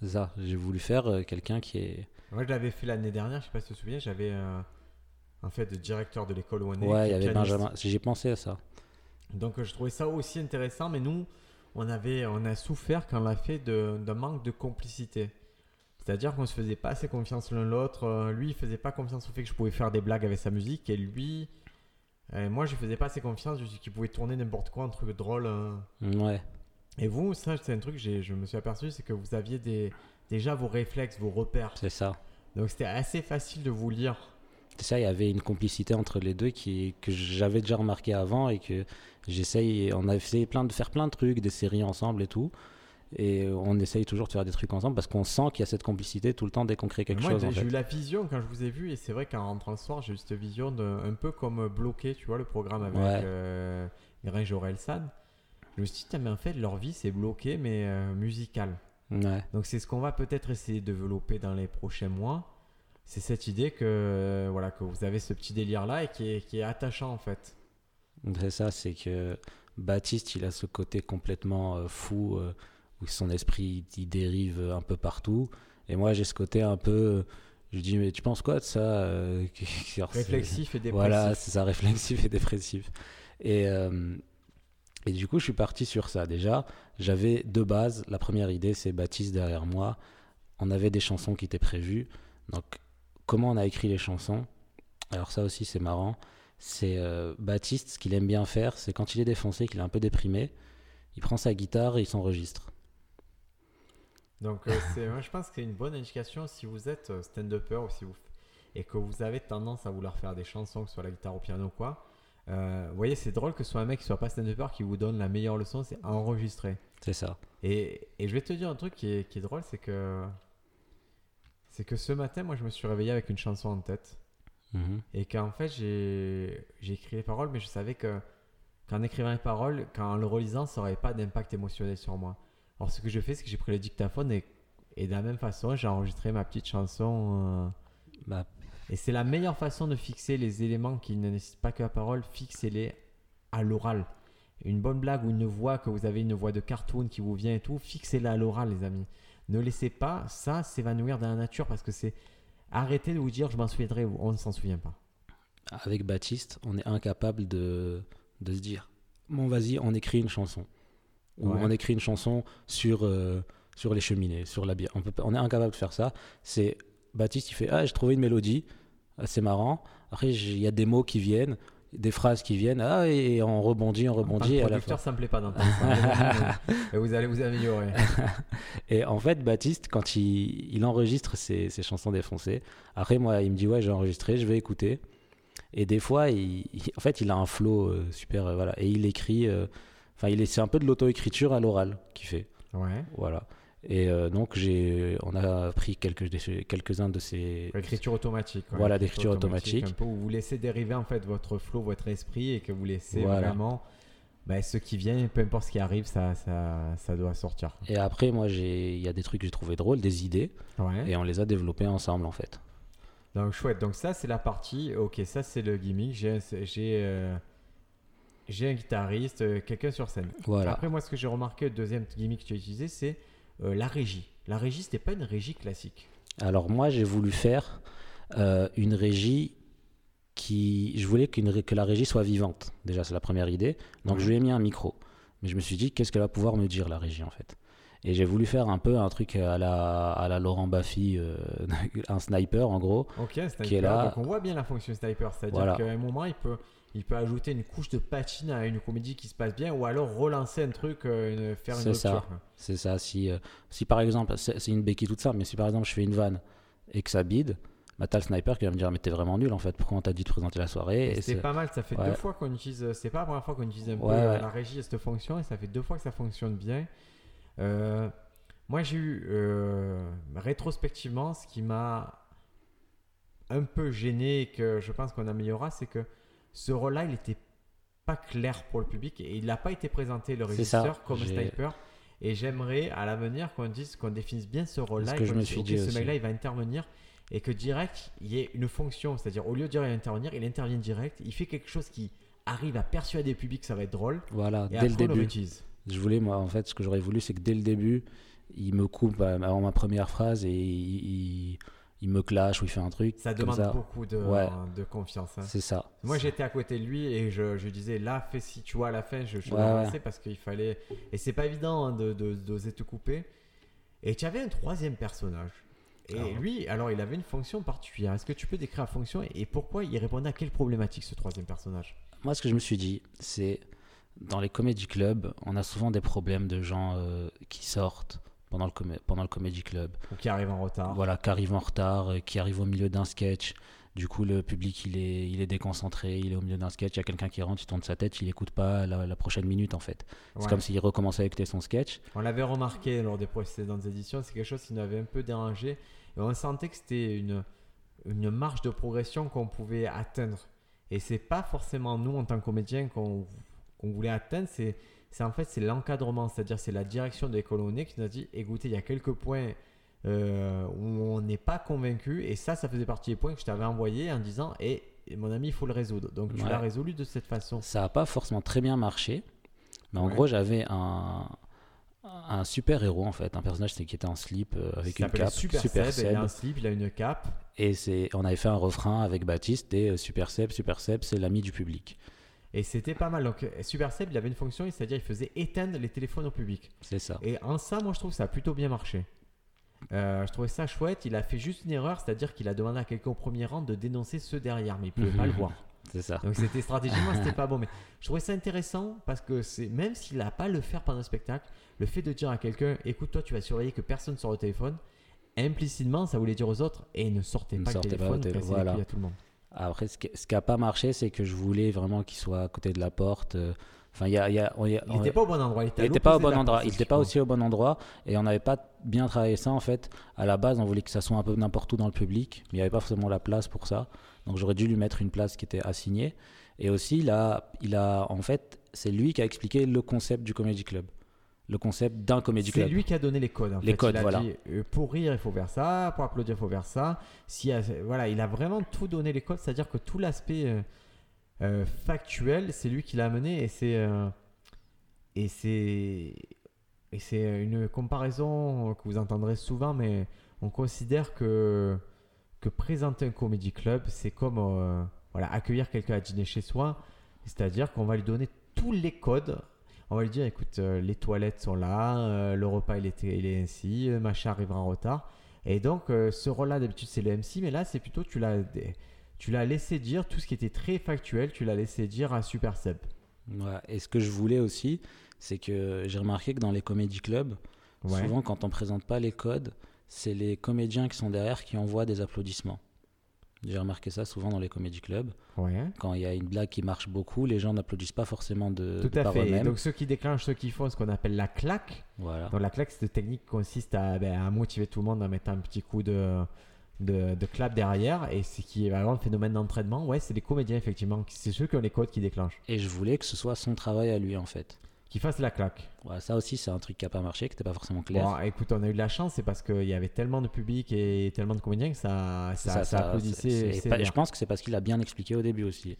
C'est ça. J'ai voulu faire euh, quelqu'un qui est. Moi, je l'avais fait l'année dernière, je sais pas si tu te souviens, j'avais en fait le directeur de l'école où on est. ouais, il y avait pianiste. Benjamin. J'ai pensé à ça. Donc je trouvais ça aussi intéressant, mais nous, on, avait, on a souffert quand on l'a fait d'un manque de complicité. C'est-à-dire qu'on se faisait pas assez confiance l'un l'autre. Euh, Lui, il faisait pas confiance au fait que je pouvais faire des blagues avec sa musique, et lui, euh, moi, je faisais pas assez confiance dis qu'il pouvait tourner n'importe quoi, un truc drôle. euh. Ouais. Et vous, ça, c'est un truc que j'ai- je me suis aperçu, c'est que vous aviez des, déjà vos réflexes, vos repères. C'est ça. Donc c'était assez facile de vous lire. Ça. Il y avait une complicité entre les deux qui que j'avais déjà remarqué avant et que j'essaye. On a essayé plein de faire plein de trucs, des séries ensemble et tout. Et on essaye toujours de faire des trucs ensemble parce qu'on sent qu'il y a cette complicité tout le temps dès qu'on crée quelque Moi, chose. j'ai en j'ai fait. eu la vision quand je vous ai vu, et c'est vrai qu'en rentrant le soir, j'ai eu cette vision de, un peu comme bloqué, tu vois, le programme avec Ouais. euh, Orelsan. Je me suis dit, mais en fait, leur vie, c'est bloqué, mais euh, musical. Ouais. Donc, c'est ce qu'on va peut-être essayer de développer dans les prochains mois. C'est cette idée que, euh, voilà, que vous avez ce petit délire-là et qui est, qui est attachant, en fait. C'est ça, c'est que Baptiste, il a ce côté complètement euh, fou, euh, où son esprit il dérive un peu partout. Et moi, j'ai ce côté un peu. je dis, mais tu penses quoi de ça euh, Réflexif et dépressif. Voilà, c'est ça, réflexif et dépressif. Et, et du coup, je suis parti sur ça. Déjà, j'avais deux bases. La première idée, c'est Baptiste derrière moi. On avait des chansons qui étaient prévues. Donc, comment on a écrit les chansons Alors, ça aussi, c'est marrant. C'est euh, Baptiste, ce qu'il aime bien faire, c'est quand il est défoncé, qu'il est un peu déprimé, il prend sa guitare et il s'enregistre. Donc, euh, moi, je pense que c'est une bonne indication si vous êtes euh, stand-upper ou si vous, et que vous avez tendance à vouloir faire des chansons, que ce soit la guitare au piano ou quoi. euh, vous voyez, c'est drôle que ce soit un mec qui soit pas stand-upper qui vous donne la meilleure leçon, c'est enregistrer. C'est ça. Et, et je vais te dire un truc qui est, qui est drôle, c'est que c'est que ce matin, moi, je me suis réveillé avec une chanson en tête Mhm. et qu'en fait, j'ai j'ai écrit les paroles, mais je savais que qu'en écrivant les paroles, qu'en le relisant, ça n'aurait pas d'impact émotionnel sur moi. Alors, ce que je fais, c'est que j'ai pris le dictaphone et, et de la même façon, j'ai enregistré ma petite chanson. euh, Bah, et c'est la meilleure façon de fixer les éléments qui ne nécessitent pas que la parole, fixez-les à l'oral. Une bonne blague ou une voix, que vous avez une voix de cartoon qui vous vient et tout, fixez-la à l'oral, les amis. Ne laissez pas ça s'évanouir dans la nature parce que c'est. Arrêtez de vous dire je m'en souviendrai ou on ne s'en souvient pas. avec Baptiste, on est incapable de, de se dire bon, vas-y, on écrit une chanson. Ou Ouais. on écrit une chanson sur, euh, sur les cheminées, sur la bière. On, peut, on est incapable de faire ça. C'est Baptiste, il fait Ah, j'ai trouvé une mélodie, Ah, c'est marrant. Après, il y a des mots qui viennent, des phrases qui viennent, ah, et on rebondit, on tant rebondit. que et à la producteur, ça me plaît pas d'entendre ça. Mais vous allez vous améliorer. Et en fait, Baptiste, quand il, il enregistre ses, ses chansons défoncées, après, moi, il me dit Ouais, j'ai enregistré, je vais écouter. Et des fois, il, il- en fait, il a un flow euh, super. euh, voilà. Et il écrit. euh, Enfin, il est, c'est un peu de l'auto-écriture à l'oral qu'il fait. Ouais. Voilà. Et euh, donc, j'ai, on a pris quelques, quelques-uns de ces. Écriture automatique. ouais. Voilà, d'écriture automatique. Un peu où vous laissez dériver en fait votre flow, votre esprit et que vous laissez Voilà. vraiment bah, ce qui vient, peu importe ce qui arrive, ça, ça, ça doit sortir. Et après, moi, il y a des trucs que j'ai trouvé drôles, des idées, Ouais. et on les a développés ensemble, en fait. Donc chouette. Donc ça c'est la partie. Ok, ça c'est le gimmick. J'ai un- j'ai euh, j'ai un guitariste, euh, quelqu'un sur scène. Voilà. Après moi ce que j'ai remarqué, le deuxième gimmick que tu as utilisé, c'est euh, la régie. La régie c'était pas une régie classique. Alors moi, j'ai voulu faire euh, une régie qui... Je voulais qu'une que la régie soit vivante. Déjà, c'est la première idée. Donc je lui ai mis un micro. Mais je me suis dit, qu'est-ce qu'elle va pouvoir me dire, la régie, en fait? Et j'ai voulu faire un peu un truc à la, à la Laurent Baffy, euh, un sniper, en gros. Ok, sniper. Qui est là. Donc on voit bien la fonction sniper, c'est-à-dire Voilà. qu'à un moment il peut il peut ajouter une couche de patine à une comédie qui se passe bien ou alors relancer un truc, euh, une- faire une C'est rupture. C'est ça. Si, euh, si par exemple, c'est une béquille toute simple, mais si par exemple je fais une vanne et que ça bide, bah, t'as le sniper qui va me dire mais t'es vraiment nul en fait, pourquoi on t'a dit de présenter la soirée et C'est pas mal, ça fait Ouais. deux fois qu'on utilise. C'est pas la première fois qu'on utilise un peu Ouais, euh, ouais. la régie à cette fonction et ça fait deux fois que ça fonctionne bien. Euh, moi, j'ai eu euh, rétrospectivement ce qui m'a un peu gêné et que je pense qu'on améliorera, c'est que ce rôle-là, il était pas clair pour le public et il n'a pas été présenté le régisseur comme sniper. Et j'aimerais à l'avenir qu'on dise, qu'on définisse bien ce rôle-là et que je me suis ce mec-là, il va intervenir et que direct, il y ait une fonction. C'est-à-dire, au lieu de dire il va intervenir, il intervient direct. Il fait quelque chose qui arrive à persuader le public que ça va être drôle. Voilà, Et dès le début. Je voulais, moi, en fait, ce que j'aurais voulu, c'est que dès le début, il me coupe euh, avant ma première phrase et il, il- il me clash ou il fait un truc. Ça demande ça. beaucoup de, Ouais. de confiance. hein. C'est ça. Moi, j'étais à côté de lui et je, je disais là, fais si tu vois à la fin, je, je Ouais, parce qu'il fallait. Et c'est pas évident hein, de de- d'oser te couper. Et tu avais un troisième personnage. Et Ah. lui, alors, il avait une fonction particulière. Est-ce que tu peux décrire la fonction et, et pourquoi il répondait à quelle problématique ce troisième personnage? Moi, ce que je me suis dit, c'est dans les comédie clubs, on a souvent des problèmes de gens euh, qui sortent pendant le, comé- pendant le comédie club. Ou qui arrive en retard Voilà, qui arrivent en retard, euh, qui arrivent au milieu d'un sketch. Du coup, le public, il est, il est déconcentré, il est au milieu d'un sketch, il y a quelqu'un qui rentre, il tourne sa tête, il écoute pas la, la prochaine minute, en fait. Ouais. C'est comme s'il recommençait à écouter son sketch. On l'avait remarqué lors des précédentes éditions, c'est quelque chose qui nous avait un peu dérangé. Et on sentait que c'était une, une marge de progression qu'on pouvait atteindre. Et c'est pas forcément nous, en tant que comédiens, qu'on qu'on voulait atteindre, c'est c'est en fait c'est l'encadrement, c'est-à-dire c'est la direction de l'école où on est qui nous a dit écoutez, il y a quelques points euh, où on n'est pas convaincu, et ça, ça faisait partie des points que je t'avais envoyé en disant et mon ami, il faut le résoudre. Donc tu Ouais. l'as résolu de cette façon. Ça n'a pas forcément très bien marché, mais en Ouais. gros, j'avais un, un super héros, en fait, un personnage qui était en slip euh, avec une cape, Super, Super Seb, il a un slip, il a une cape. Et c'est, on avait fait un refrain avec Baptiste et euh, Super Seb, Super Seb, c'est l'ami du public. Et c'était pas mal. Donc, Super Seb, il avait une fonction, c'est-à-dire il faisait éteindre les téléphones au public. C'est ça. Et en ça, moi, je trouve que ça a plutôt bien marché. Euh, je trouvais ça chouette. Il a fait juste une erreur, c'est-à-dire qu'il a demandé à quelqu'un au premier rang de dénoncer ceux derrière, mais il pouvait pas le voir. C'est ça. Donc, c'était stratégiquement, c'était pas bon. Mais je trouvais ça intéressant parce que c'est même s'il n'a pas le faire pendant un spectacle, le fait de dire à quelqu'un, écoute, toi, tu vas surveiller que personne sort au téléphone. Implicitement, ça voulait dire aux autres, et ne sortez Ne pas sortez le pas téléphone, au tél- cassez les voilà. à tout le monde. Après, ce qui n'a pas marché, c'est que je voulais vraiment qu'il soit à côté de la porte. euh, Enfin, il y a, il y a- on y a- Il on- n'était pas au bon endroit. Il n'était pas au bon endroit. Il n'était aussi au bon endroit et on n'avait pas bien travaillé ça en fait. À la base, on voulait que ça soit un peu n'importe où dans le public, mais il n'y avait pas forcément la place pour ça. Donc j'aurais dû lui mettre une place qui était assignée. Et aussi, il a, il a en fait, c'est lui qui a expliqué le concept du comedy club, le concept d'un comedy C'est club. lui qui a donné les codes. en Les fait. codes, il a voilà. dit euh, pour rire, il faut faire ça, pour applaudir, il faut faire ça. Si, euh, voilà, il a vraiment tout donné les codes, c'est-à-dire que tout l'aspect euh, euh, factuel, c'est lui qui l'a amené et c'est et c'est et c'est une comparaison que vous entendrez souvent, mais on considère que que présenter un comédie club, c'est comme voilà accueillir quelqu'un à dîner chez soi, c'est-à-dire qu'on va lui donner tous les codes on va lui dire écoute, euh, les toilettes sont là, euh, le repas il est, il est ainsi, euh, machin arrivera en retard. Et donc, ce rôle-là, d'habitude, c'est le MC, mais là, c'est plutôt tu l'as, tu l'as laissé dire tout ce qui était très factuel, tu l'as laissé dire à Super Seb. Voilà. Et ce que je voulais aussi, c'est que j'ai remarqué que dans les comédie clubs, Ouais. souvent quand on présente pas les codes, c'est les comédiens qui sont derrière qui envoient des applaudissements. J'ai remarqué ça souvent dans les comédie clubs. Ouais. Quand il y a une blague qui marche beaucoup, les gens n'applaudissent pas forcément de, Tout de à par fait. Donc, ceux qui déclenchent, ceux qui font ce qu'on appelle la claque. Voilà. Donc, la claque, cette technique qui consiste à, ben, à motiver tout le monde en mettant un petit coup de, de, de clap derrière. Et c'est qui est vraiment le phénomène d'entraînement. Ouais, c'est les comédiens, effectivement. C'est ceux qui ont les codes qui déclenchent. Et je voulais que ce soit son travail à lui en fait. Qui fassent la claque. Ça aussi c'est un truc qui n'a pas marché, qui n'était pas forcément clair. Bon, écoute, on a eu de la chance, c'est parce qu'il y avait tellement de public et tellement de comédiens que ça, ça, ça, ça ça, applaudissait. c'est- pas- je pense que c'est parce qu'il a bien expliqué au début aussi.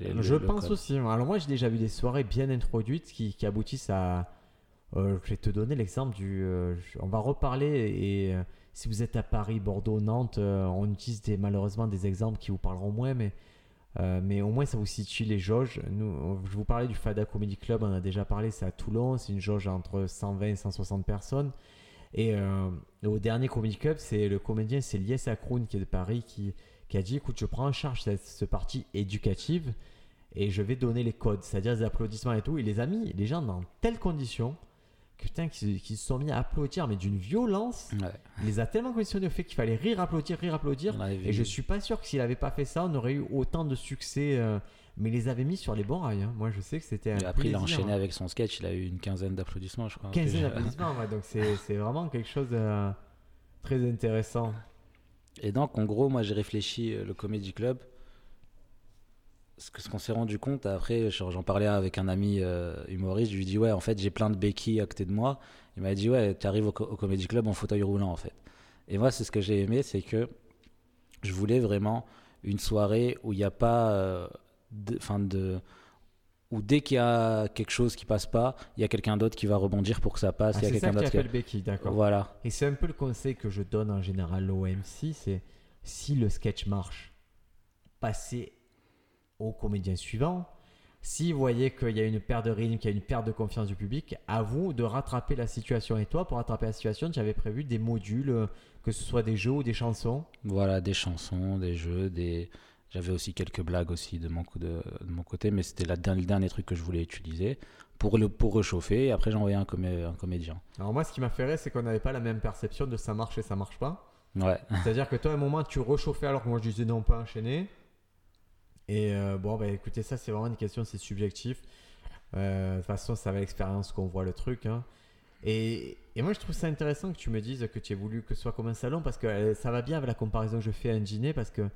Le- Je le pense aussi. Alors moi, j'ai déjà vu des soirées bien introduites qui, qui aboutissent à... euh, je vais te donner l'exemple du... euh, on va reparler et euh, si vous êtes à Paris, Bordeaux, Nantes, euh, on utilise des, malheureusement des exemples qui vous parleront moins, mais, euh, mais au moins ça vous situe les jauges. Nous, je vous parlais du Fada Comedy Club, on en a déjà parlé, c'est à Toulon, c'est une jauge entre 120 et 160 personnes. Et euh, au dernier Comedy Club, c'est le comédien, c'est Lies Akroun qui est de Paris qui, qui a dit écoute, je prends en charge cette, cette partie éducative et je vais donner les codes, c'est-à-dire les applaudissements et tout. Il les a mis, les gens, dans telles conditions putain, qui, qui se sont mis à applaudir, mais d'une violence. Ouais. Il les a tellement conditionnés au fait qu'il fallait rire, applaudir, rire, applaudir. Et je suis pas sûr que s'il avait pas fait ça, on aurait eu autant de succès. euh, mais il les avait mis sur les bons rails. hein. Moi, je sais que c'était un Et après, il a enchaîné hein. avec son sketch. Il a eu une quinzaine d'applaudissements, je crois. 15 Puis- d'applaudissements. ouais, donc c'est vraiment quelque chose de très intéressant. Et donc, en gros, moi, j'ai réfléchi euh, le Comedy Club. Ce que- ce qu'on s'est rendu compte, après, j'en parlais avec un ami euh, humoriste, je lui dis, ouais, en fait, j'ai plein de béquilles à côté de moi. Il m'a dit, ouais, tu arrives au, au Comedy Club en fauteuil roulant, en fait. Et moi, c'est ce que j'ai aimé, c'est que je voulais vraiment une soirée où il n'y a pas. euh, de, où dès qu'il y a quelque chose qui passe pas, il y a quelqu'un d'autre qui va rebondir pour que ça passe. Ah, c'est ça qui. Becky, d'accord. Voilà. Et c'est un peu le conseil que je donne en général au MC, c'est si le sketch marche, passez au comédien suivant. Si vous voyez qu'il y a une perte de rythme, qu'il y a une perte de confiance du public, à vous de rattraper la situation. Et toi, pour rattraper la situation, tu avais prévu des modules, euh, que ce soit des jeux ou des chansons? Voilà, des chansons, des jeux, des. J'avais aussi quelques blagues aussi de mon, de, de mon côté, mais c'était le dernier truc que je voulais utiliser pour, le, pour réchauffer. Et après, j'ai envoyé un, comé- un comédien. Alors moi, ce qui m'a fait rire, c'est qu'on n'avait pas la même perception de ça marche et ça marche pas. Ouais, C'est-à-dire que toi, à un moment, tu réchauffais alors que moi, je disais non, pas enchaîner. Et euh, bon, bah écoutez, ça, c'est vraiment une question, c'est subjectif. Euh, de toute façon, c'est avec l'expérience qu'on voit le truc. hein. Et, et moi, je trouve ça intéressant que tu me dises que tu aies voulu que ce soit comme un salon parce que euh, ça va bien avec la comparaison que je fais à un dîner parce que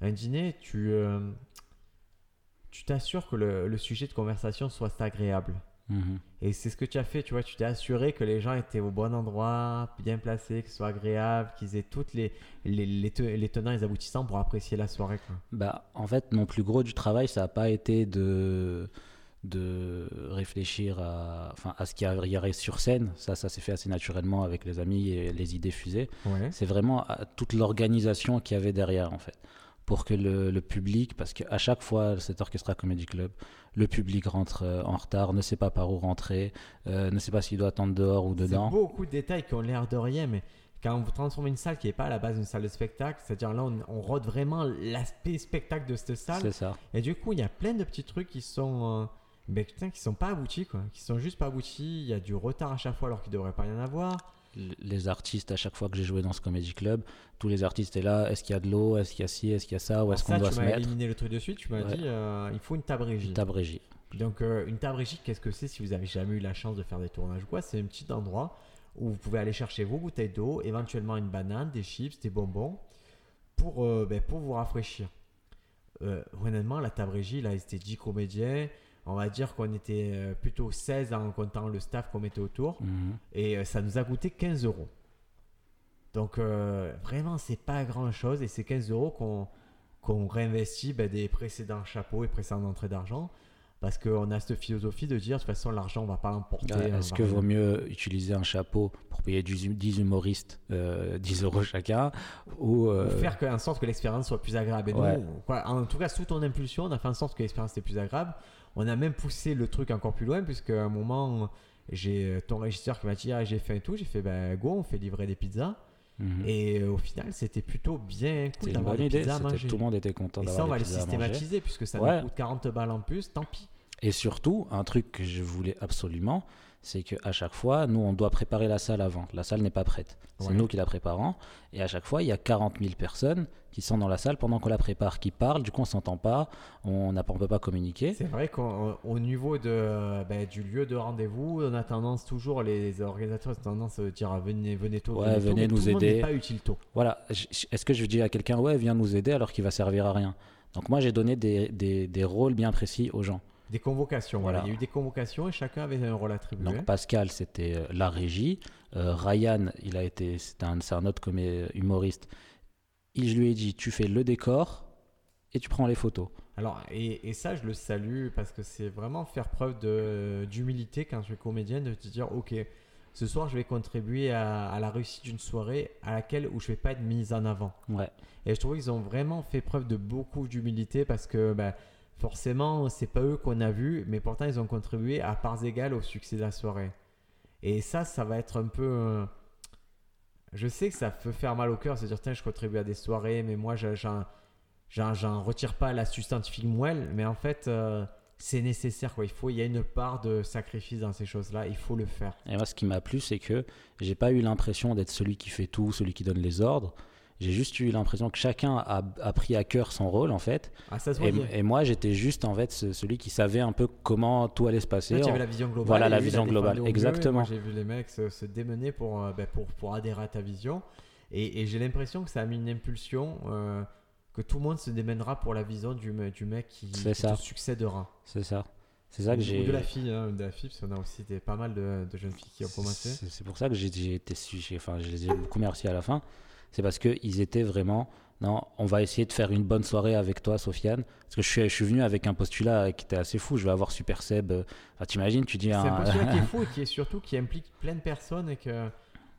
un dîner, tu tu t'assures que le sujet de conversation soit agréable. Mhm. Et c'est ce que tu as fait, tu vois, tu t'es assuré que les gens étaient au bon endroit, bien placés, que ce soit agréable, qu'ils aient toutes les, les, les, te- les tenants et les aboutissants pour apprécier la soirée. Quoi. Bah, en fait, mon plus gros du travail, ça n'a pas été de, de réfléchir à, enfin, à ce qu'il y aurait sur scène. Ça, ça s'est fait assez naturellement avec les amis et les idées fusées. Ouais. C'est vraiment à toute l'organisation qu'il y avait derrière, en fait. Pour que le, le public, parce qu'à chaque fois, cet Orchestra Comedy Club, le public rentre euh, en retard, ne sait pas par où rentrer, euh, ne sait pas s'il doit attendre dehors ou C'est dedans. beaucoup de détails qui ont l'air de rien, mais quand vous transformez une salle qui n'est pas à la base une salle de spectacle, c'est-à-dire là, on, on rôde vraiment l'aspect spectacle de cette salle. C'est ça. Et du coup, il y a plein de petits trucs qui sont, euh, ben, putain, qui sont pas aboutis, quoi. Qui sont juste pas aboutis. Il y a du retard à chaque fois alors qu'il devrait pas y en avoir. Les artistes, à chaque fois que j'ai joué dans ce Comedy Club, tous les artistes étaient là. Est-ce qu'il y a de l'eau Est-ce qu'il y a ci Est-ce qu'il y a ça Où est-ce qu'on doit tu se m'as mettre éliminé le truc de suite. Tu m'as Ouais. dit, euh, il faut une table régie. Table régie. Donc, euh, une table régie, qu'est-ce que c'est si vous avez jamais eu la chance de faire des tournages ou quoi? C'est un petit endroit où vous pouvez aller chercher vos bouteilles d'eau, éventuellement une banane, des chips, des bonbons, pour, euh, ben, pour vous rafraîchir. Honnêtement, la table régie, là, c'était 10 comédiens. On va dire qu'on était euh, plutôt 16 en comptant le staff qu'on mettait autour. Mhm. Et euh, ça nous a coûté 15 euros. Donc, euh, vraiment, c'est pas grand chose. Et c'est 15 euros qu'on qu'on réinvestit ben, des précédents chapeaux et précédentes entrées d'argent. Parce qu'on a cette philosophie de dire, de toute façon, l'argent, on va pas l'emporter. Ouais, Est-ce que vaut mieux utiliser un chapeau pour payer 10 10 humoristes euh, 10 euros chacun ou euh, Ou faire que- en sorte que l'expérience soit plus agréable. Et nous, Ouais. quoi, en tout cas, sous ton impulsion, on a fait en sorte que l'expérience était plus agréable. On a même poussé le truc encore plus loin, puisque à un moment, j'ai euh, ton régisseur qui m'a dit ah, j'ai faim et tout. J'ai fait ben, go, on fait livrer des pizzas. mhm. Et euh, au final, c'était plutôt bien cool d'avoir des pizzas à manger. Tout le monde était content Et ça, on d'avoir va des les pizzas systématiser, puisque ça Ouais. nous coûte 40 balles en plus, tant pis. Et surtout, un truc que je voulais absolument, c'est qu'à chaque fois, nous, on doit préparer la salle avant. La salle n'est pas prête. C'est Ouais. nous qui la préparons. Et à chaque fois, il y a 40 000 personnes qui sont dans la salle pendant qu'on la prépare, qui parlent. Du coup, on s'entend pas, on ne peut pas communiquer. C'est vrai qu'au niveau de, ben, du lieu de rendez-vous, on a tendance toujours, les organisateurs ont tendance à dire ah, venez, venez tôt, Ouais, venez nous tout monde aider. n'est pas utile tôt. Voilà. Est-ce que je dis à quelqu'un, ouais, viens nous aider alors qu'il va servir à rien? Donc, moi, j'ai donné des, des- des rôles bien précis aux gens. Des convocations, voilà. Voilà. Il y a eu des convocations et chacun avait un rôle attribué. Donc Pascal, c'était euh, la régie. Euh, Ryan, il a été, c'est un, c'est un autre humoriste. Il, je lui ai dit, tu fais le décor et tu prends les photos. Alors, et, et ça, je le salue parce que c'est vraiment faire preuve de- d'humilité quand tu es comédien, de te dire, ok, ce soir, je vais contribuer à, à la réussite d'une soirée à laquelle où je vais pas être mise en avant. Ouais. Et je trouve qu'ils ont vraiment fait preuve de beaucoup d'humilité parce que bah, forcément, c'est pas eux qu'on a vu, mais pourtant ils ont contribué à parts égales au succès de la soirée. Et ça, ça va être un peu. Je sais que ça peut faire mal au cœur, se dire tiens, je contribue à des soirées, mais moi, je- j'en, retire pas l'astuce scientifique moelle. Mais en fait, euh, c'est nécessaire. Quoi. Il, faut, il y a une part de sacrifice dans ces choses-là. Il faut le faire. Et moi, ce qui m'a plu, c'est que j'ai pas eu l'impression d'être celui qui fait tout, celui qui donne les ordres. J'ai juste eu l'impression que chacun a, a, pris à cœur son rôle, en fait. Ah, ça se Et, moi, j'étais juste, en fait, ce- celui qui savait un peu comment tout allait se passer. Là, la vision globale. Voilà, la vision globale, exactement. J'ai vu les mecs se, se démener pour, euh, ben, pour, pour adhérer à ta vision. Et, et j'ai l'impression que ça a mis une impulsion, euh, que tout le monde se démènera pour la vision du, me- du mec qui, qui te succédera. C'est ça. C'est ça que Ou j'ai. de la fille, hein, de la fille, parce qu'on a aussi des, pas mal de, de jeunes filles qui ont commencé. C'est pour ça que j'ai été, enfin, je les ai beaucoup remerciés à la fin. C'est parce qu'ils étaient vraiment, non, on va essayer de faire une bonne soirée avec toi, Sofiane. Parce que je suis, je suis venu avec un postulat qui était assez fou. Je vais avoir Super Seb. euh, Enfin, t'imagines, tu dis C'est un. un postulat qui est fou et qui est surtout qui implique plein de personnes et que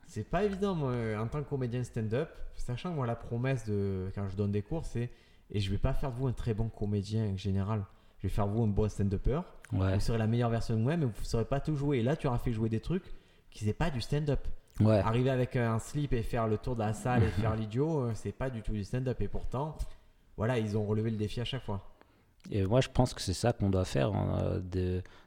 c'est pas évident moi, en tant que comédien stand-up, sachant que moi la promesse de quand je donne des cours c'est et je vais pas faire de vous un très bon comédien en général, je vais faire de vous un bon stand-upper. ouais, Vous serez la meilleure version de moi-même, mais vous ne saurez pas tout jouer. Et là, tu auras fait jouer des trucs qui c'est pas du stand-up. Ouais. Arriver avec un slip et faire le tour de la salle et faire l'idiot, euh, c'est pas du tout du stand-up. Et pourtant, voilà, ils ont relevé le défi à chaque fois. Et moi, je pense que c'est ça qu'on doit faire, hein,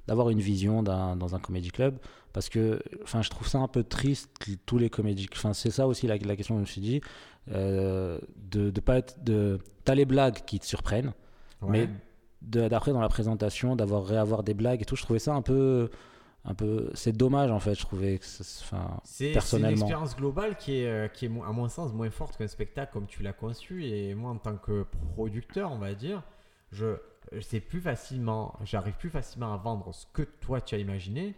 d'avoir une vision dans un comédie club. Parce que enfin, je trouve ça un peu triste, tous les comédies. Enfin, c'est ça aussi la, la question que je me suis dit. euh, de, de pas être. De, t'as les blagues qui te surprennent, mais d'après dans la présentation, d'avoir réavoir des blagues et tout, je trouvais ça un peu. Un peu, c'est dommage en fait, je trouvais que ça- enfin, C'est c'est une personnellement. expérience globale qui est, euh, qui est, à mon sens, moins forte qu'un spectacle comme tu l'as conçu. Et moi, en tant que producteur, on va dire, je c'est plus facilement, j'arrive plus facilement à vendre ce que toi tu as imaginé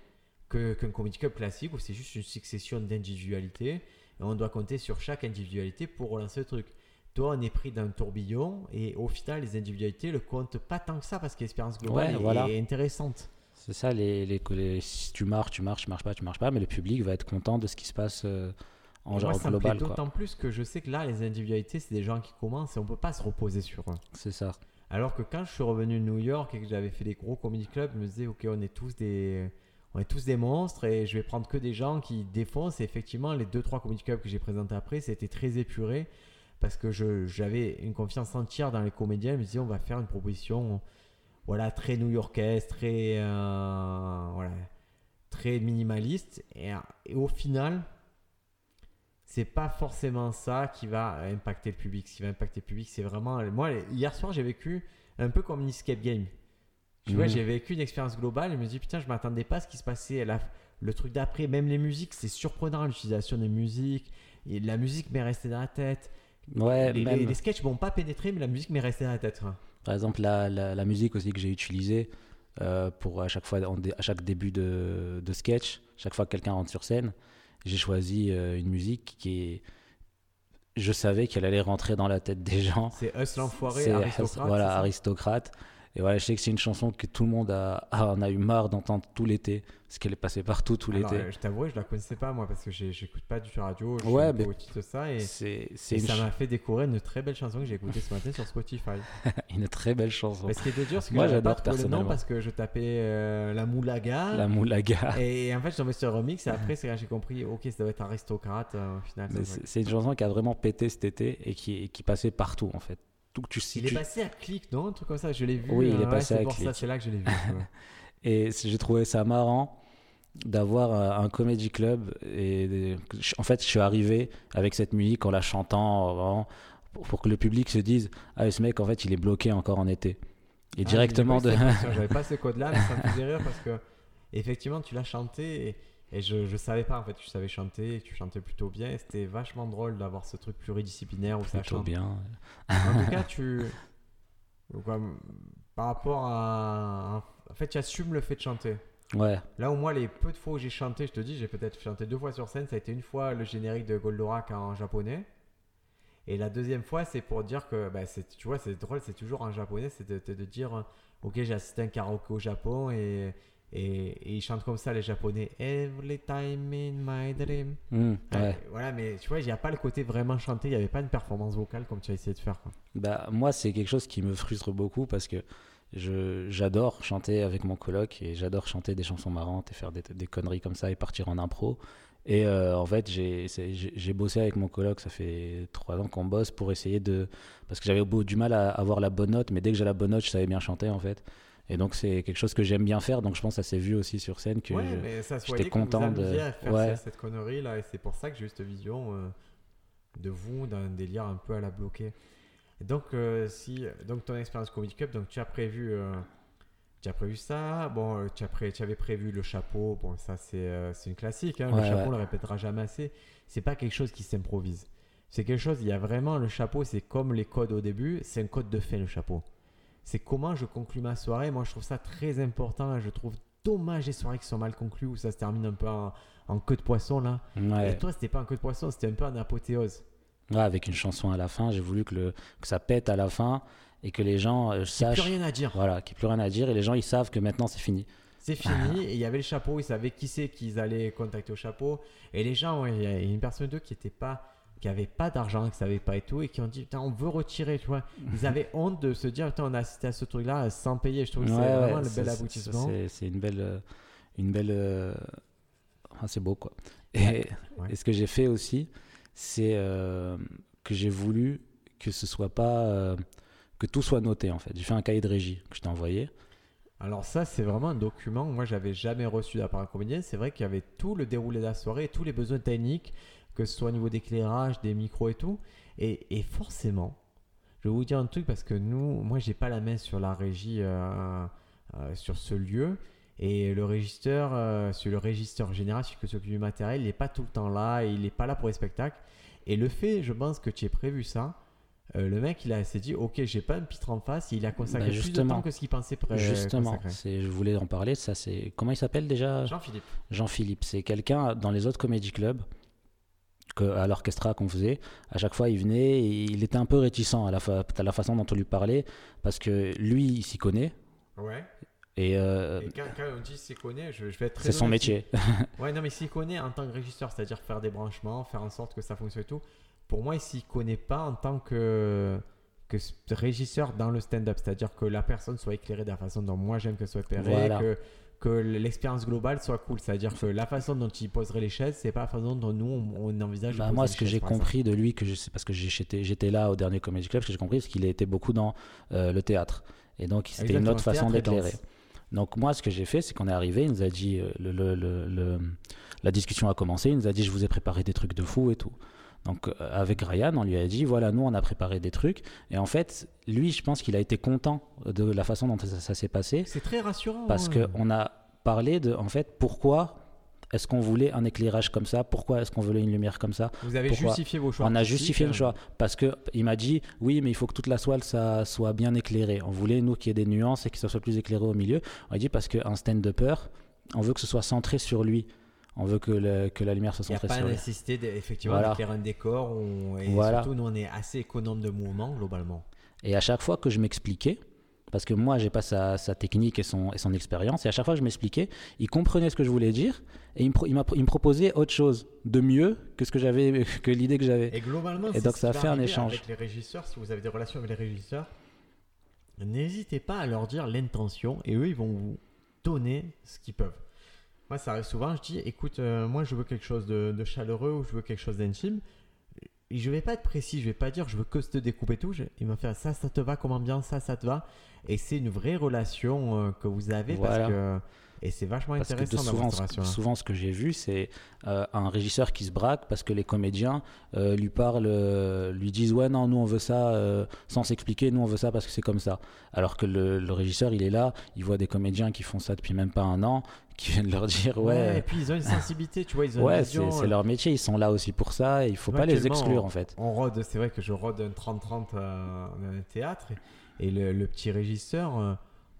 que- qu'un comedy club classique où c'est juste une succession d'individualités et on doit compter sur chaque individualité pour relancer le truc. Toi, on est pris d'un tourbillon et au final, les individualités le comptent pas tant que ça parce que l'expérience globale Ouais, est- voilà. est intéressante. C'est ça, les, les, les- si tu marches, tu marches, tu marches pas, tu marches pas, mais le public va être content de ce qui se passe euh, en Moi, genre ça global. plaît quoi. d'autant plus que je sais que là, les individualités, c'est des gens qui commencent et on peut pas se reposer sur eux. C'est ça. Alors que quand je suis revenu de New York et que j'avais fait des gros comedy clubs, je me disais, ok, on est tous des, on est tous des monstres et je vais prendre que des gens qui défoncent. Et effectivement, les deux trois comedy clubs que j'ai présentés après, c'était très épuré parce que j'avais une confiance entière dans les comédiens. Je me disais, on va faire une proposition, voilà, très new-yorkaise, très, euh, voilà, très minimaliste. Et, et au final, c'est pas forcément ça qui va impacter le public. Ce qui va impacter le public, c'est vraiment. Moi, hier soir, j'ai vécu un peu comme une escape game. Tu vois, Mhm. j'ai vécu une expérience globale et je me dis, putain, je m'attendais pas à ce qui se passait. La- le truc d'après, même les musiques, c'est surprenant l'utilisation des musiques. Et la musique m'est restée dans la tête. Ouais, les, même, les- les sketchs m'ont pas pénétré, mais la musique m'est restée dans la tête. Par exemple, la, la, la musique aussi que j'ai utilisée euh, pour à chaque fois, à chaque début de, de sketch, chaque fois que quelqu'un rentre sur scène, j'ai choisi euh, une musique qui est. Je savais qu'elle allait rentrer dans la tête des gens. C'est Us l'enfoiré, aristocrate. voilà, aristocrate. Et voilà, je sais que c'est une chanson que tout le monde a, a- en a eu marre d'entendre tout l'été, parce qu'elle est passée partout tout l'été. euh, je t'avoue, je la connaissais pas moi parce que j'écoute pas du tout la radio. Je Ouais, mais- de ça et, C'est c'est et ça ch- m'a fait découvrir une très belle chanson que j'ai écoutée ce matin sur Spotify. une très belle chanson. Mais ce qui était dur, c'est que Moi, j'adore personnellement. parce que je tapais euh, la moulaga. La Moulaga. Et, en fait, je tombais sur remix et après, c'est quand j'ai compris, ok, ça doit être aristocrate euh, au final. C'est c'est une chanson qui a vraiment pété cet été et qui, et qui passait partout en fait. Tu, si Il est passé à clic, non Un truc comme ça, je l'ai vu. Oui, il est euh, passé à Click. c'est là que je l'ai vu. Et j'ai trouvé ça marrant d'avoir euh, un comedy club. Et en fait, je suis arrivé avec cette musique en la chantant vraiment, pour, que le public se dise Ah, ce mec, en fait, il est bloqué encore en été. Et Ah, directement de. J'avais pas ce code-là, mais ça me faisait rire parce que, effectivement, tu l'as chanté et, et je, je savais pas en fait que tu savais chanter et que tu chantais plutôt bien. Et c'était vachement drôle d'avoir ce truc pluridisciplinaire où ça Plutôt chante. bien. En tout cas, tu. comme, par rapport à. En fait, tu assumes le fait de chanter. Ouais, Là où moi, les peu de fois où j'ai chanté, je te dis, j'ai peut-être chanté deux fois sur scène. Ça a été une fois le générique de Goldorak en japonais. Et la deuxième fois, c'est pour dire que, bah, tu vois, c'est drôle, c'est toujours en japonais, c'est de, de- de dire, ok, j'ai assisté à un karaoké au Japon et, et, et ils chantent comme ça, les japonais. Every time in my dream. Mmh, Ouais, ouais. Voilà, mais tu vois, il n'y a pas le côté vraiment chanté, il n'y avait pas une performance vocale comme tu as essayé de faire. Quoi. Bah, moi, c'est quelque chose qui me frustre beaucoup parce que je, j'adore chanter avec mon coloc et j'adore chanter des chansons marrantes et faire des, des conneries comme ça et partir en impro. Et euh, en fait, j'ai, c'est- j'ai, j'ai bossé avec mon coloc, ça fait trois ans qu'on bosse pour essayer de. Parce que j'avais au bout du mal à avoir la bonne note, mais dès que j'ai la bonne note, je savais bien chanter en fait. Et donc, c'est quelque chose que j'aime bien faire. Donc, je pense que ça s'est vu aussi sur scène que Ouais, j'étais vous content de- à faire Ouais. cette- cette connerie là, et c'est pour ça que j'ai eu cette vision euh, de vous d'un délire un peu à la bloquer. Donc, euh, si donc ton expérience Comedy Cup, donc tu as prévu, euh, tu as prévu ça. Bon, tu as pré- tu avais prévu le chapeau. Bon, ça c'est une classique. hein, Ouais, le chapeau, on le répétera jamais assez. C'est pas quelque chose qui s'improvise. C'est quelque chose. Il y a vraiment le chapeau. C'est comme les codes au début. C'est un code de fait le chapeau. C'est comment je conclue ma soirée. Moi, je trouve ça très important. et Je trouve dommage les soirées qui sont mal conclues où ça se termine un peu en, en queue de poisson là. Ouais. Et toi, c'était pas un queue de poisson, c'était un peu en apothéose. Ouais, avec une chanson à la fin. J'ai voulu que, le, que ça pète à la fin et que les gens euh, Plus sachent. rien à dire. Voilà, qu'il n'y ait plus rien à dire et les gens ils savent que maintenant c'est fini. C'est fini. Et il y avait le chapeau. Ils savaient qui c'est qu'ils allaient contacter au chapeau. Et les gens, ouais, il y a une personne d'eux qui était pas qui avait pas d'argent, qui savait pas et tout, et qui ont dit Putain, on veut retirer, tu vois. Ils avaient honte de se dire Putain, on a assisté à ce truc-là sans payer. Je trouve que c'est ouais, vraiment le bel aboutissement. c'est- une belle. euh, Une belle euh, enfin, c'est beau quoi. Et, ce que j'ai fait aussi, c'est euh, que j'ai voulu que ce soit pas. euh, que tout soit noté en fait. J'ai fait un cahier de régie que je t'ai envoyé. Alors ça, c'est vraiment un document que moi, j'avais jamais reçu d'un comédien. C'est vrai qu'il y avait tout le déroulé de la soirée, tous les besoins techniques, que ce soit au niveau d'éclairage, des micros et tout. Et, et forcément, je vais vous dire un truc parce que nous, moi, j'ai pas la main sur la régie, euh, euh, sur ce lieu. Et le régisseur, euh, sur le régisseur général, celui qui s'occupe du matériel, il n'est pas tout le temps là, et il n'est pas là pour les spectacles. Et le fait, je pense que tu aies prévu ça, euh, le mec, il a s'est dit, ok, j'ai pas un pitre en face, il a consacré Bah, plus de temps que ce qu'il pensait pré- Justement, c'est, je voulais en parler. Ça, c'est comment il s'appelle déjà? Jean-Philippe. Jean-Philippe. C'est quelqu'un dans les autres comédie clubs que, à l'orchestra qu'on faisait. À chaque fois, il venait, et il était un peu réticent à la, fa- à la façon dont on lui parlait parce que lui, il s'y connaît Ouais. et, euh, Et quand, quand on dit s'y connaît, je, je vais être très c'est son métier. Ouais, non, mais s'y connaît en tant que régisseur, c'est-à-dire faire des branchements, faire en sorte que ça fonctionne et tout. Pour moi, il s'y connaît pas en tant que, que régisseur dans le stand-up, c'est-à-dire que la personne soit éclairée de la façon dont moi j'aime qu'elle soit éclairée, Voilà. que, que l'expérience globale soit cool, c'est-à-dire que la façon dont il poserait les chaises, c'est pas la façon dont nous on, on envisage. Bah, moi, ce que j'ai compris de lui, que je parce que j'étais, là au dernier Comedy Club, ce que j'ai compris, c'est qu'il était beaucoup dans euh, le théâtre. Et donc, c'était une autre façon d'éclairer. Donc, moi, ce que j'ai fait, c'est qu'on est arrivé, il nous a dit, euh, le, le- le- le- la discussion a commencé, il nous a dit, je vous ai préparé des trucs de fou et tout. Donc, euh, avec Ryan, on lui a dit, voilà, nous, on a préparé des trucs. Et en fait, lui, je pense qu'il a été content de la façon dont ça, ça s'est passé. C'est très rassurant. Parce hein. qu'on a parlé de, en fait, pourquoi est-ce qu'on voulait un éclairage comme ça? Pourquoi est-ce qu'on voulait une lumière comme ça? Vous avez pourquoi justifié vos choix. on a justifié le euh, choix parce que il m'a dit oui, mais il faut que toute la soile ça soit bien éclairée. On voulait nous qu'il y ait des nuances et que ça soit plus éclairé au milieu. On a dit parce qu'un stand-upper, on veut que ce soit centré sur lui. On veut que, le- que la lumière soit Il n'y a pas sur nécessité effectivement Voilà. d'éclairer un décor. on- et Voilà. surtout, nous, on est assez économe de mouvement globalement. Et à chaque fois que je m'expliquais, parce que moi j'ai pas sa, sa technique et son, et son expérience, et à chaque fois que je m'expliquais, il comprenait ce que je voulais dire et il me, il me proposait autre chose de mieux que ce que j'avais, que l'idée que j'avais. Et globalement, Et c'est donc, ça a fait un échange. Avec les régisseurs, si vous avez des relations avec les régisseurs, n'hésitez pas à leur dire l'intention et eux, ils vont vous donner ce qu'ils peuvent. Moi, ça arrive souvent, je dis écoute, euh, moi, je veux quelque chose de, de chaleureux ou je veux quelque chose d'intime. Je vais pas être précis, je vais pas dire je veux que te découper tout. Je- il va faire ça, ça te va comme ambiance, ça, ça te va. Et c'est une vraie relation euh, que vous avez Voilà. parce que. Et c'est vachement Parce que de intéressant souvent, d'avoir cette ce, souvent, ce que j'ai vu, c'est euh, un régisseur qui se braque parce que les comédiens euh, lui parlent, euh, lui disent Ouais, non, nous on veut ça sans s'expliquer, nous on veut ça parce que c'est comme ça. Alors que le, le régisseur, il est là, il voit des comédiens qui font ça depuis même pas un an, qui viennent leur dire Ouais, et puis ils ont une sensibilité, tu vois, ils ont ouais, une c'est euh, leur métier, ils sont là aussi pour ça, et il faut pas les exclure on- en fait. On rôde, c'est vrai que je rôde un 30-30 euh, dans un théâtre et, et le, le petit régisseur, euh,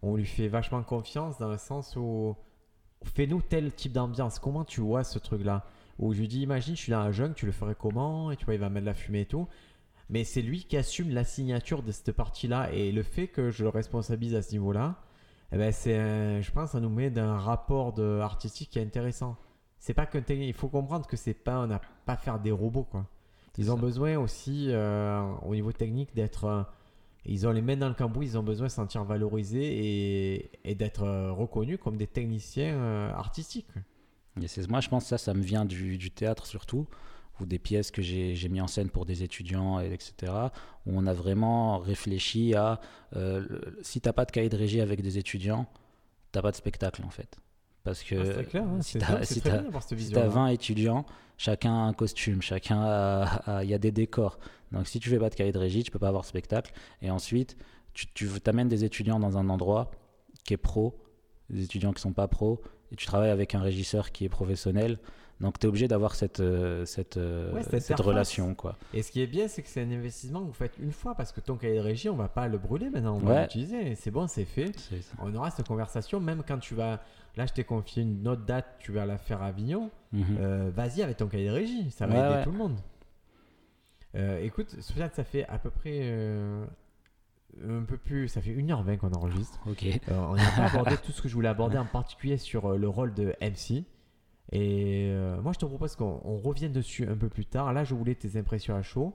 on lui fait vachement confiance dans le sens où fais-nous tel type d'ambiance. Comment tu vois ce truc-là? Où je lui dis, imagine, je suis dans la jungle, tu le ferais comment? Et tu vois, il va mettre de la fumée et tout. Mais c'est lui qui assume la signature de cette partie-là et le fait que je le responsabilise à ce niveau-là, eh ben c'est, je pense, ça nous met d'un rapport de, artistique qui est intéressant. C'est pas que technique, il faut comprendre que c'est pas, on n'a pas à faire des robots quoi. Ils ont ça. besoin aussi, euh, au niveau technique, d'être. Ils ont les mains dans le cambouis, ils ont besoin de se sentir valorisés et, d'être euh, reconnus comme des techniciens euh, artistiques. Moi, je pense ça, ça me vient du, théâtre surtout, ou des pièces que j'ai mis en scène pour des étudiants, et etc., où on a vraiment réfléchi à euh, si t'as pas de cahier de régie avec des étudiants, t'as pas de spectacle en fait. Parce que Ah, clair, hein, si vision. t'as 20 étudiants, chacun a un costume, chacun a, a- il y a des décors. Donc si tu fais pas de cahier de régie, tu peux pas avoir de spectacle. Et ensuite, tu, tu amènes des étudiants dans un endroit qui est pro, des étudiants qui sont pas pro, et tu travailles avec un régisseur qui est professionnel. Donc tu es obligé d'avoir cette, euh, cette, euh, Ouais, cette cette relation. Quoi. Et ce qui est bien, c'est que c'est un investissement que vous faites une fois parce que ton cahier de régie, on va pas le brûler maintenant, on va Ouais. l'utiliser. C'est bon, c'est fait. On aura cette conversation, même quand tu vas. Là, je t'ai confié une autre date, tu vas la faire à Avignon. Mhm. Euh, Vas-y avec ton cahier de régie, ça va Ouais, aider tout le monde. Euh, écoute, Sofiane, ça fait à peu près euh, un peu plus. Ça fait 1h20 qu'on enregistre. Ok. Euh, on n'a pas abordé tout ce que je voulais aborder, en particulier sur le rôle de MC. Et euh, moi, je te propose qu'on on revienne dessus un peu plus tard. Là, je voulais tes impressions à chaud.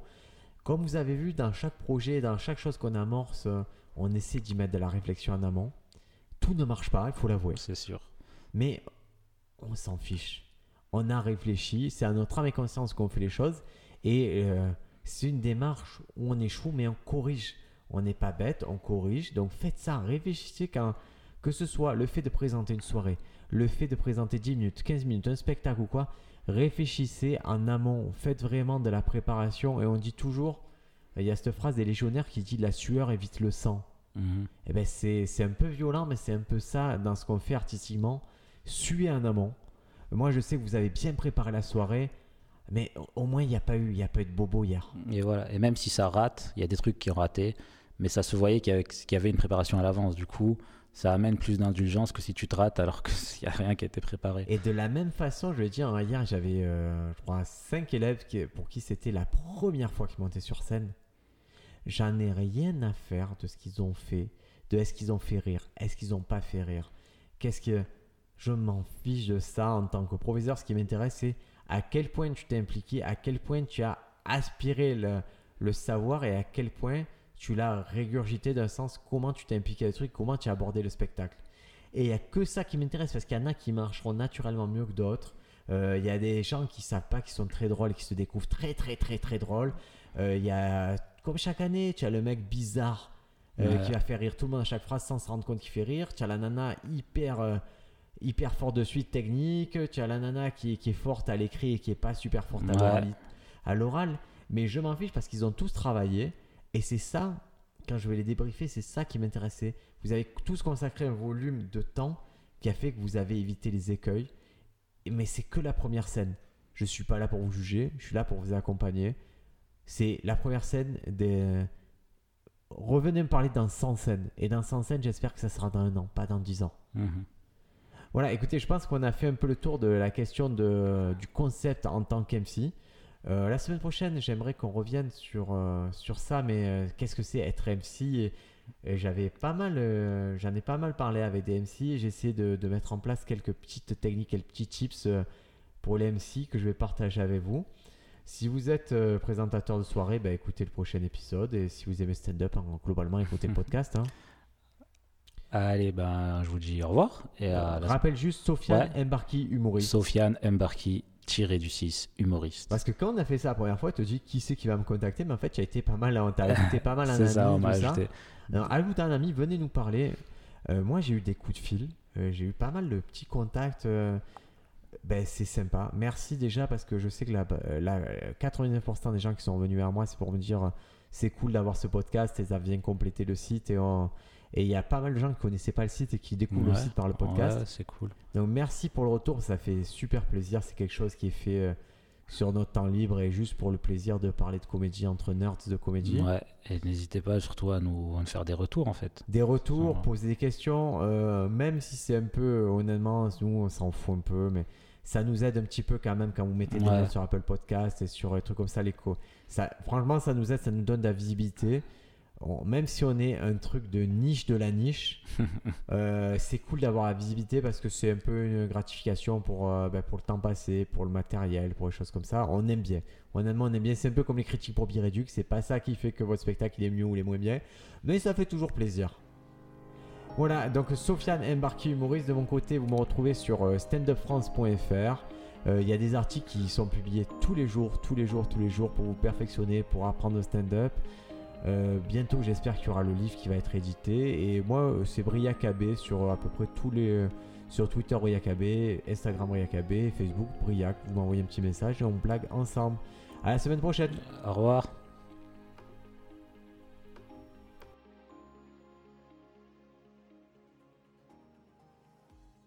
Comme vous avez vu, dans chaque projet, dans chaque chose qu'on amorce, euh, on essaie d'y mettre de la réflexion en amont. Tout ne marche pas, il faut l'avouer. C'est sûr. Mais on s'en fiche. On a réfléchi, c'est à notre âme et conscience qu'on fait les choses. Et euh, c'est une démarche où on échoue, mais on corrige. On n'est pas bête, on corrige. Donc faites ça, réfléchissez quand, que ce soit le fait de présenter une soirée, le fait de présenter 10 minutes, 15 minutes, un spectacle ou quoi. Réfléchissez en amont, faites vraiment de la préparation. Et on dit toujours, il y a cette phrase des légionnaires qui dit la sueur évite le sang. Eh ben c'est un peu violent, mais c'est un peu ça dans ce qu'on fait artistiquement. Suez en amont. Moi, je sais que vous avez bien préparé la soirée, mais au- moins, il n'y a, pas eu- il a pas eu de bobo hier. Et voilà. Et même si ça rate, il y a des trucs qui ont raté, mais ça se voyait qu'il y avait, qu'il y avait une préparation à l'avance. Du coup, ça amène plus d'indulgence que si tu te rates alors qu'il n'y a rien qui a été préparé. Et de la même façon, je vais dire, hein, hier, j'avais, euh, je crois, cinq élèves qui- pour qui c'était la première fois qu'ils montaient sur scène. J'en ai rien à faire de ce qu'ils ont fait, de est-ce qu'ils ont fait rire, est-ce qu'ils n'ont pas fait rire. Qu'est-ce que je m'en fiche de ça en tant que professeur. Ce qui m'intéresse, c'est à quel point tu t'es impliqué, à quel point tu as aspiré le savoir et à quel point tu l'as régurgité d'un sens, comment tu t'es impliqué à le truc, comment tu as abordé le spectacle. Et il n'y a que ça qui m'intéresse parce qu'il y en a qui marcheront naturellement mieux que d'autres. Euh, Il y a des gens qui savent pas qu'ils sont très drôles qui se découvrent très très très très drôles. Euh, Il y a, comme chaque année, tu as le mec bizarre euh, Ouais. qui va faire rire tout le monde à chaque phrase sans se rendre compte qu'il fait rire. Tu as la nana hyper, hyper forte de suite technique. Tu as la nana qui, qui est forte à l'écrit et qui est pas super forte Ouais. à l'oral. Mais je m'en fiche parce qu'ils ont tous travaillé. Et c'est ça, quand je vais les débriefer, c'est ça qui m'intéressait. Vous avez tous consacré un volume de temps qui a fait que vous avez évité les écueils. Mais c'est que la première scène. Je suis pas là pour vous juger, je suis là pour vous accompagner. C'est la première scène des. Revenez me parler dans 100 scènes. Et dans 100 scènes, j'espère que ça sera dans un an, pas dans 10 ans. Mhm. Voilà, écoutez, je pense qu'on a fait un peu le tour de la question de, du concept en tant qu'MC. Euh, la semaine prochaine, j'aimerais qu'on revienne sur, euh, sur ça, mais euh, qu'est-ce que c'est être MC et, et j'avais pas mal, j'en ai pas mal parlé avec des MC j'ai essayé de, de mettre en place quelques petites techniques, quelques petits tips pour les MC que je vais partager avec vous. Si vous êtes présentateur de soirée, bah, écoutez le prochain épisode et si vous aimez stand-up, hein, globalement, écoutez le podcast. hein. Allez, ben, je vous dis au revoir. Et à la Rappelle juste Sofiane Embarki, humoriste. Sofiane Mbarki, tiré du 6, humoriste. Parce que quand on a fait ça la première fois, tu te dis qui c'est qui va me contacter, mais en fait, tu as été pas mal, on t'a ajouté pas mal un C'est ami, ça, on tout ça. Alors, ajoute un ami, venez nous parler. Euh, moi, j'ai eu des coups de fil, euh, j'ai eu pas mal de petits contacts. euh, ben, c'est sympa. Merci déjà parce que je sais que la, la- euh, 99% des gens qui sont venus vers moi, c'est pour me dire c'est cool d'avoir ce podcast et ça vient compléter le site. Et on- et il y a pas mal de gens qui connaissaient pas le site et qui découvrent le site par le podcast. Ouais, c'est cool. Donc merci pour le retour, ça fait super plaisir. C'est quelque chose qui est fait euh, sur notre temps libre et juste pour le plaisir de parler de comédie entre nerds de comédie. Ouais, et n'hésitez pas surtout à nous, à nous faire des retours en fait. Des retours, poser des questions, euh, même si c'est un peu, honnêtement, nous on s'en fout un peu, mais ça nous aide un petit peu quand même quand vous mettez des Ouais. notes sur Apple Podcast et sur des trucs comme ça. Les co- ça franchement, ça nous aide, ça nous donne de la visibilité. On- même si on est un truc de niche de la niche, euh, c'est cool d'avoir la visibilité parce que c'est un peu une gratification pour, euh, ben, pour le temps passé, pour le matériel, pour les choses comme ça. On aime bien. Honnêtement, on aime bien. C'est un peu comme les critiques pour Bireduc. C'est pas ça qui fait que votre spectacle il est mieux ou il est moins bien, mais ça fait toujours plaisir. Voilà, donc Sofiane Embarki humoriste de mon côté, vous me retrouvez sur euh, standupfrance.fr. Euh, Il y a des articles qui sont publiés tous les jours, tous les jours, tous les jours pour vous perfectionner, pour apprendre le stand-up. Euh, bientôt, j'espère qu'il y aura le livre qui va être édité. Et moi, euh, c'est Briac AB sur à peu près tous les. euh, sur Twitter, Briac AB, Instagram, Briac AB, Facebook, Briac. Vous m'envoyez un petit message et on blague ensemble. À la semaine prochaine! Au revoir.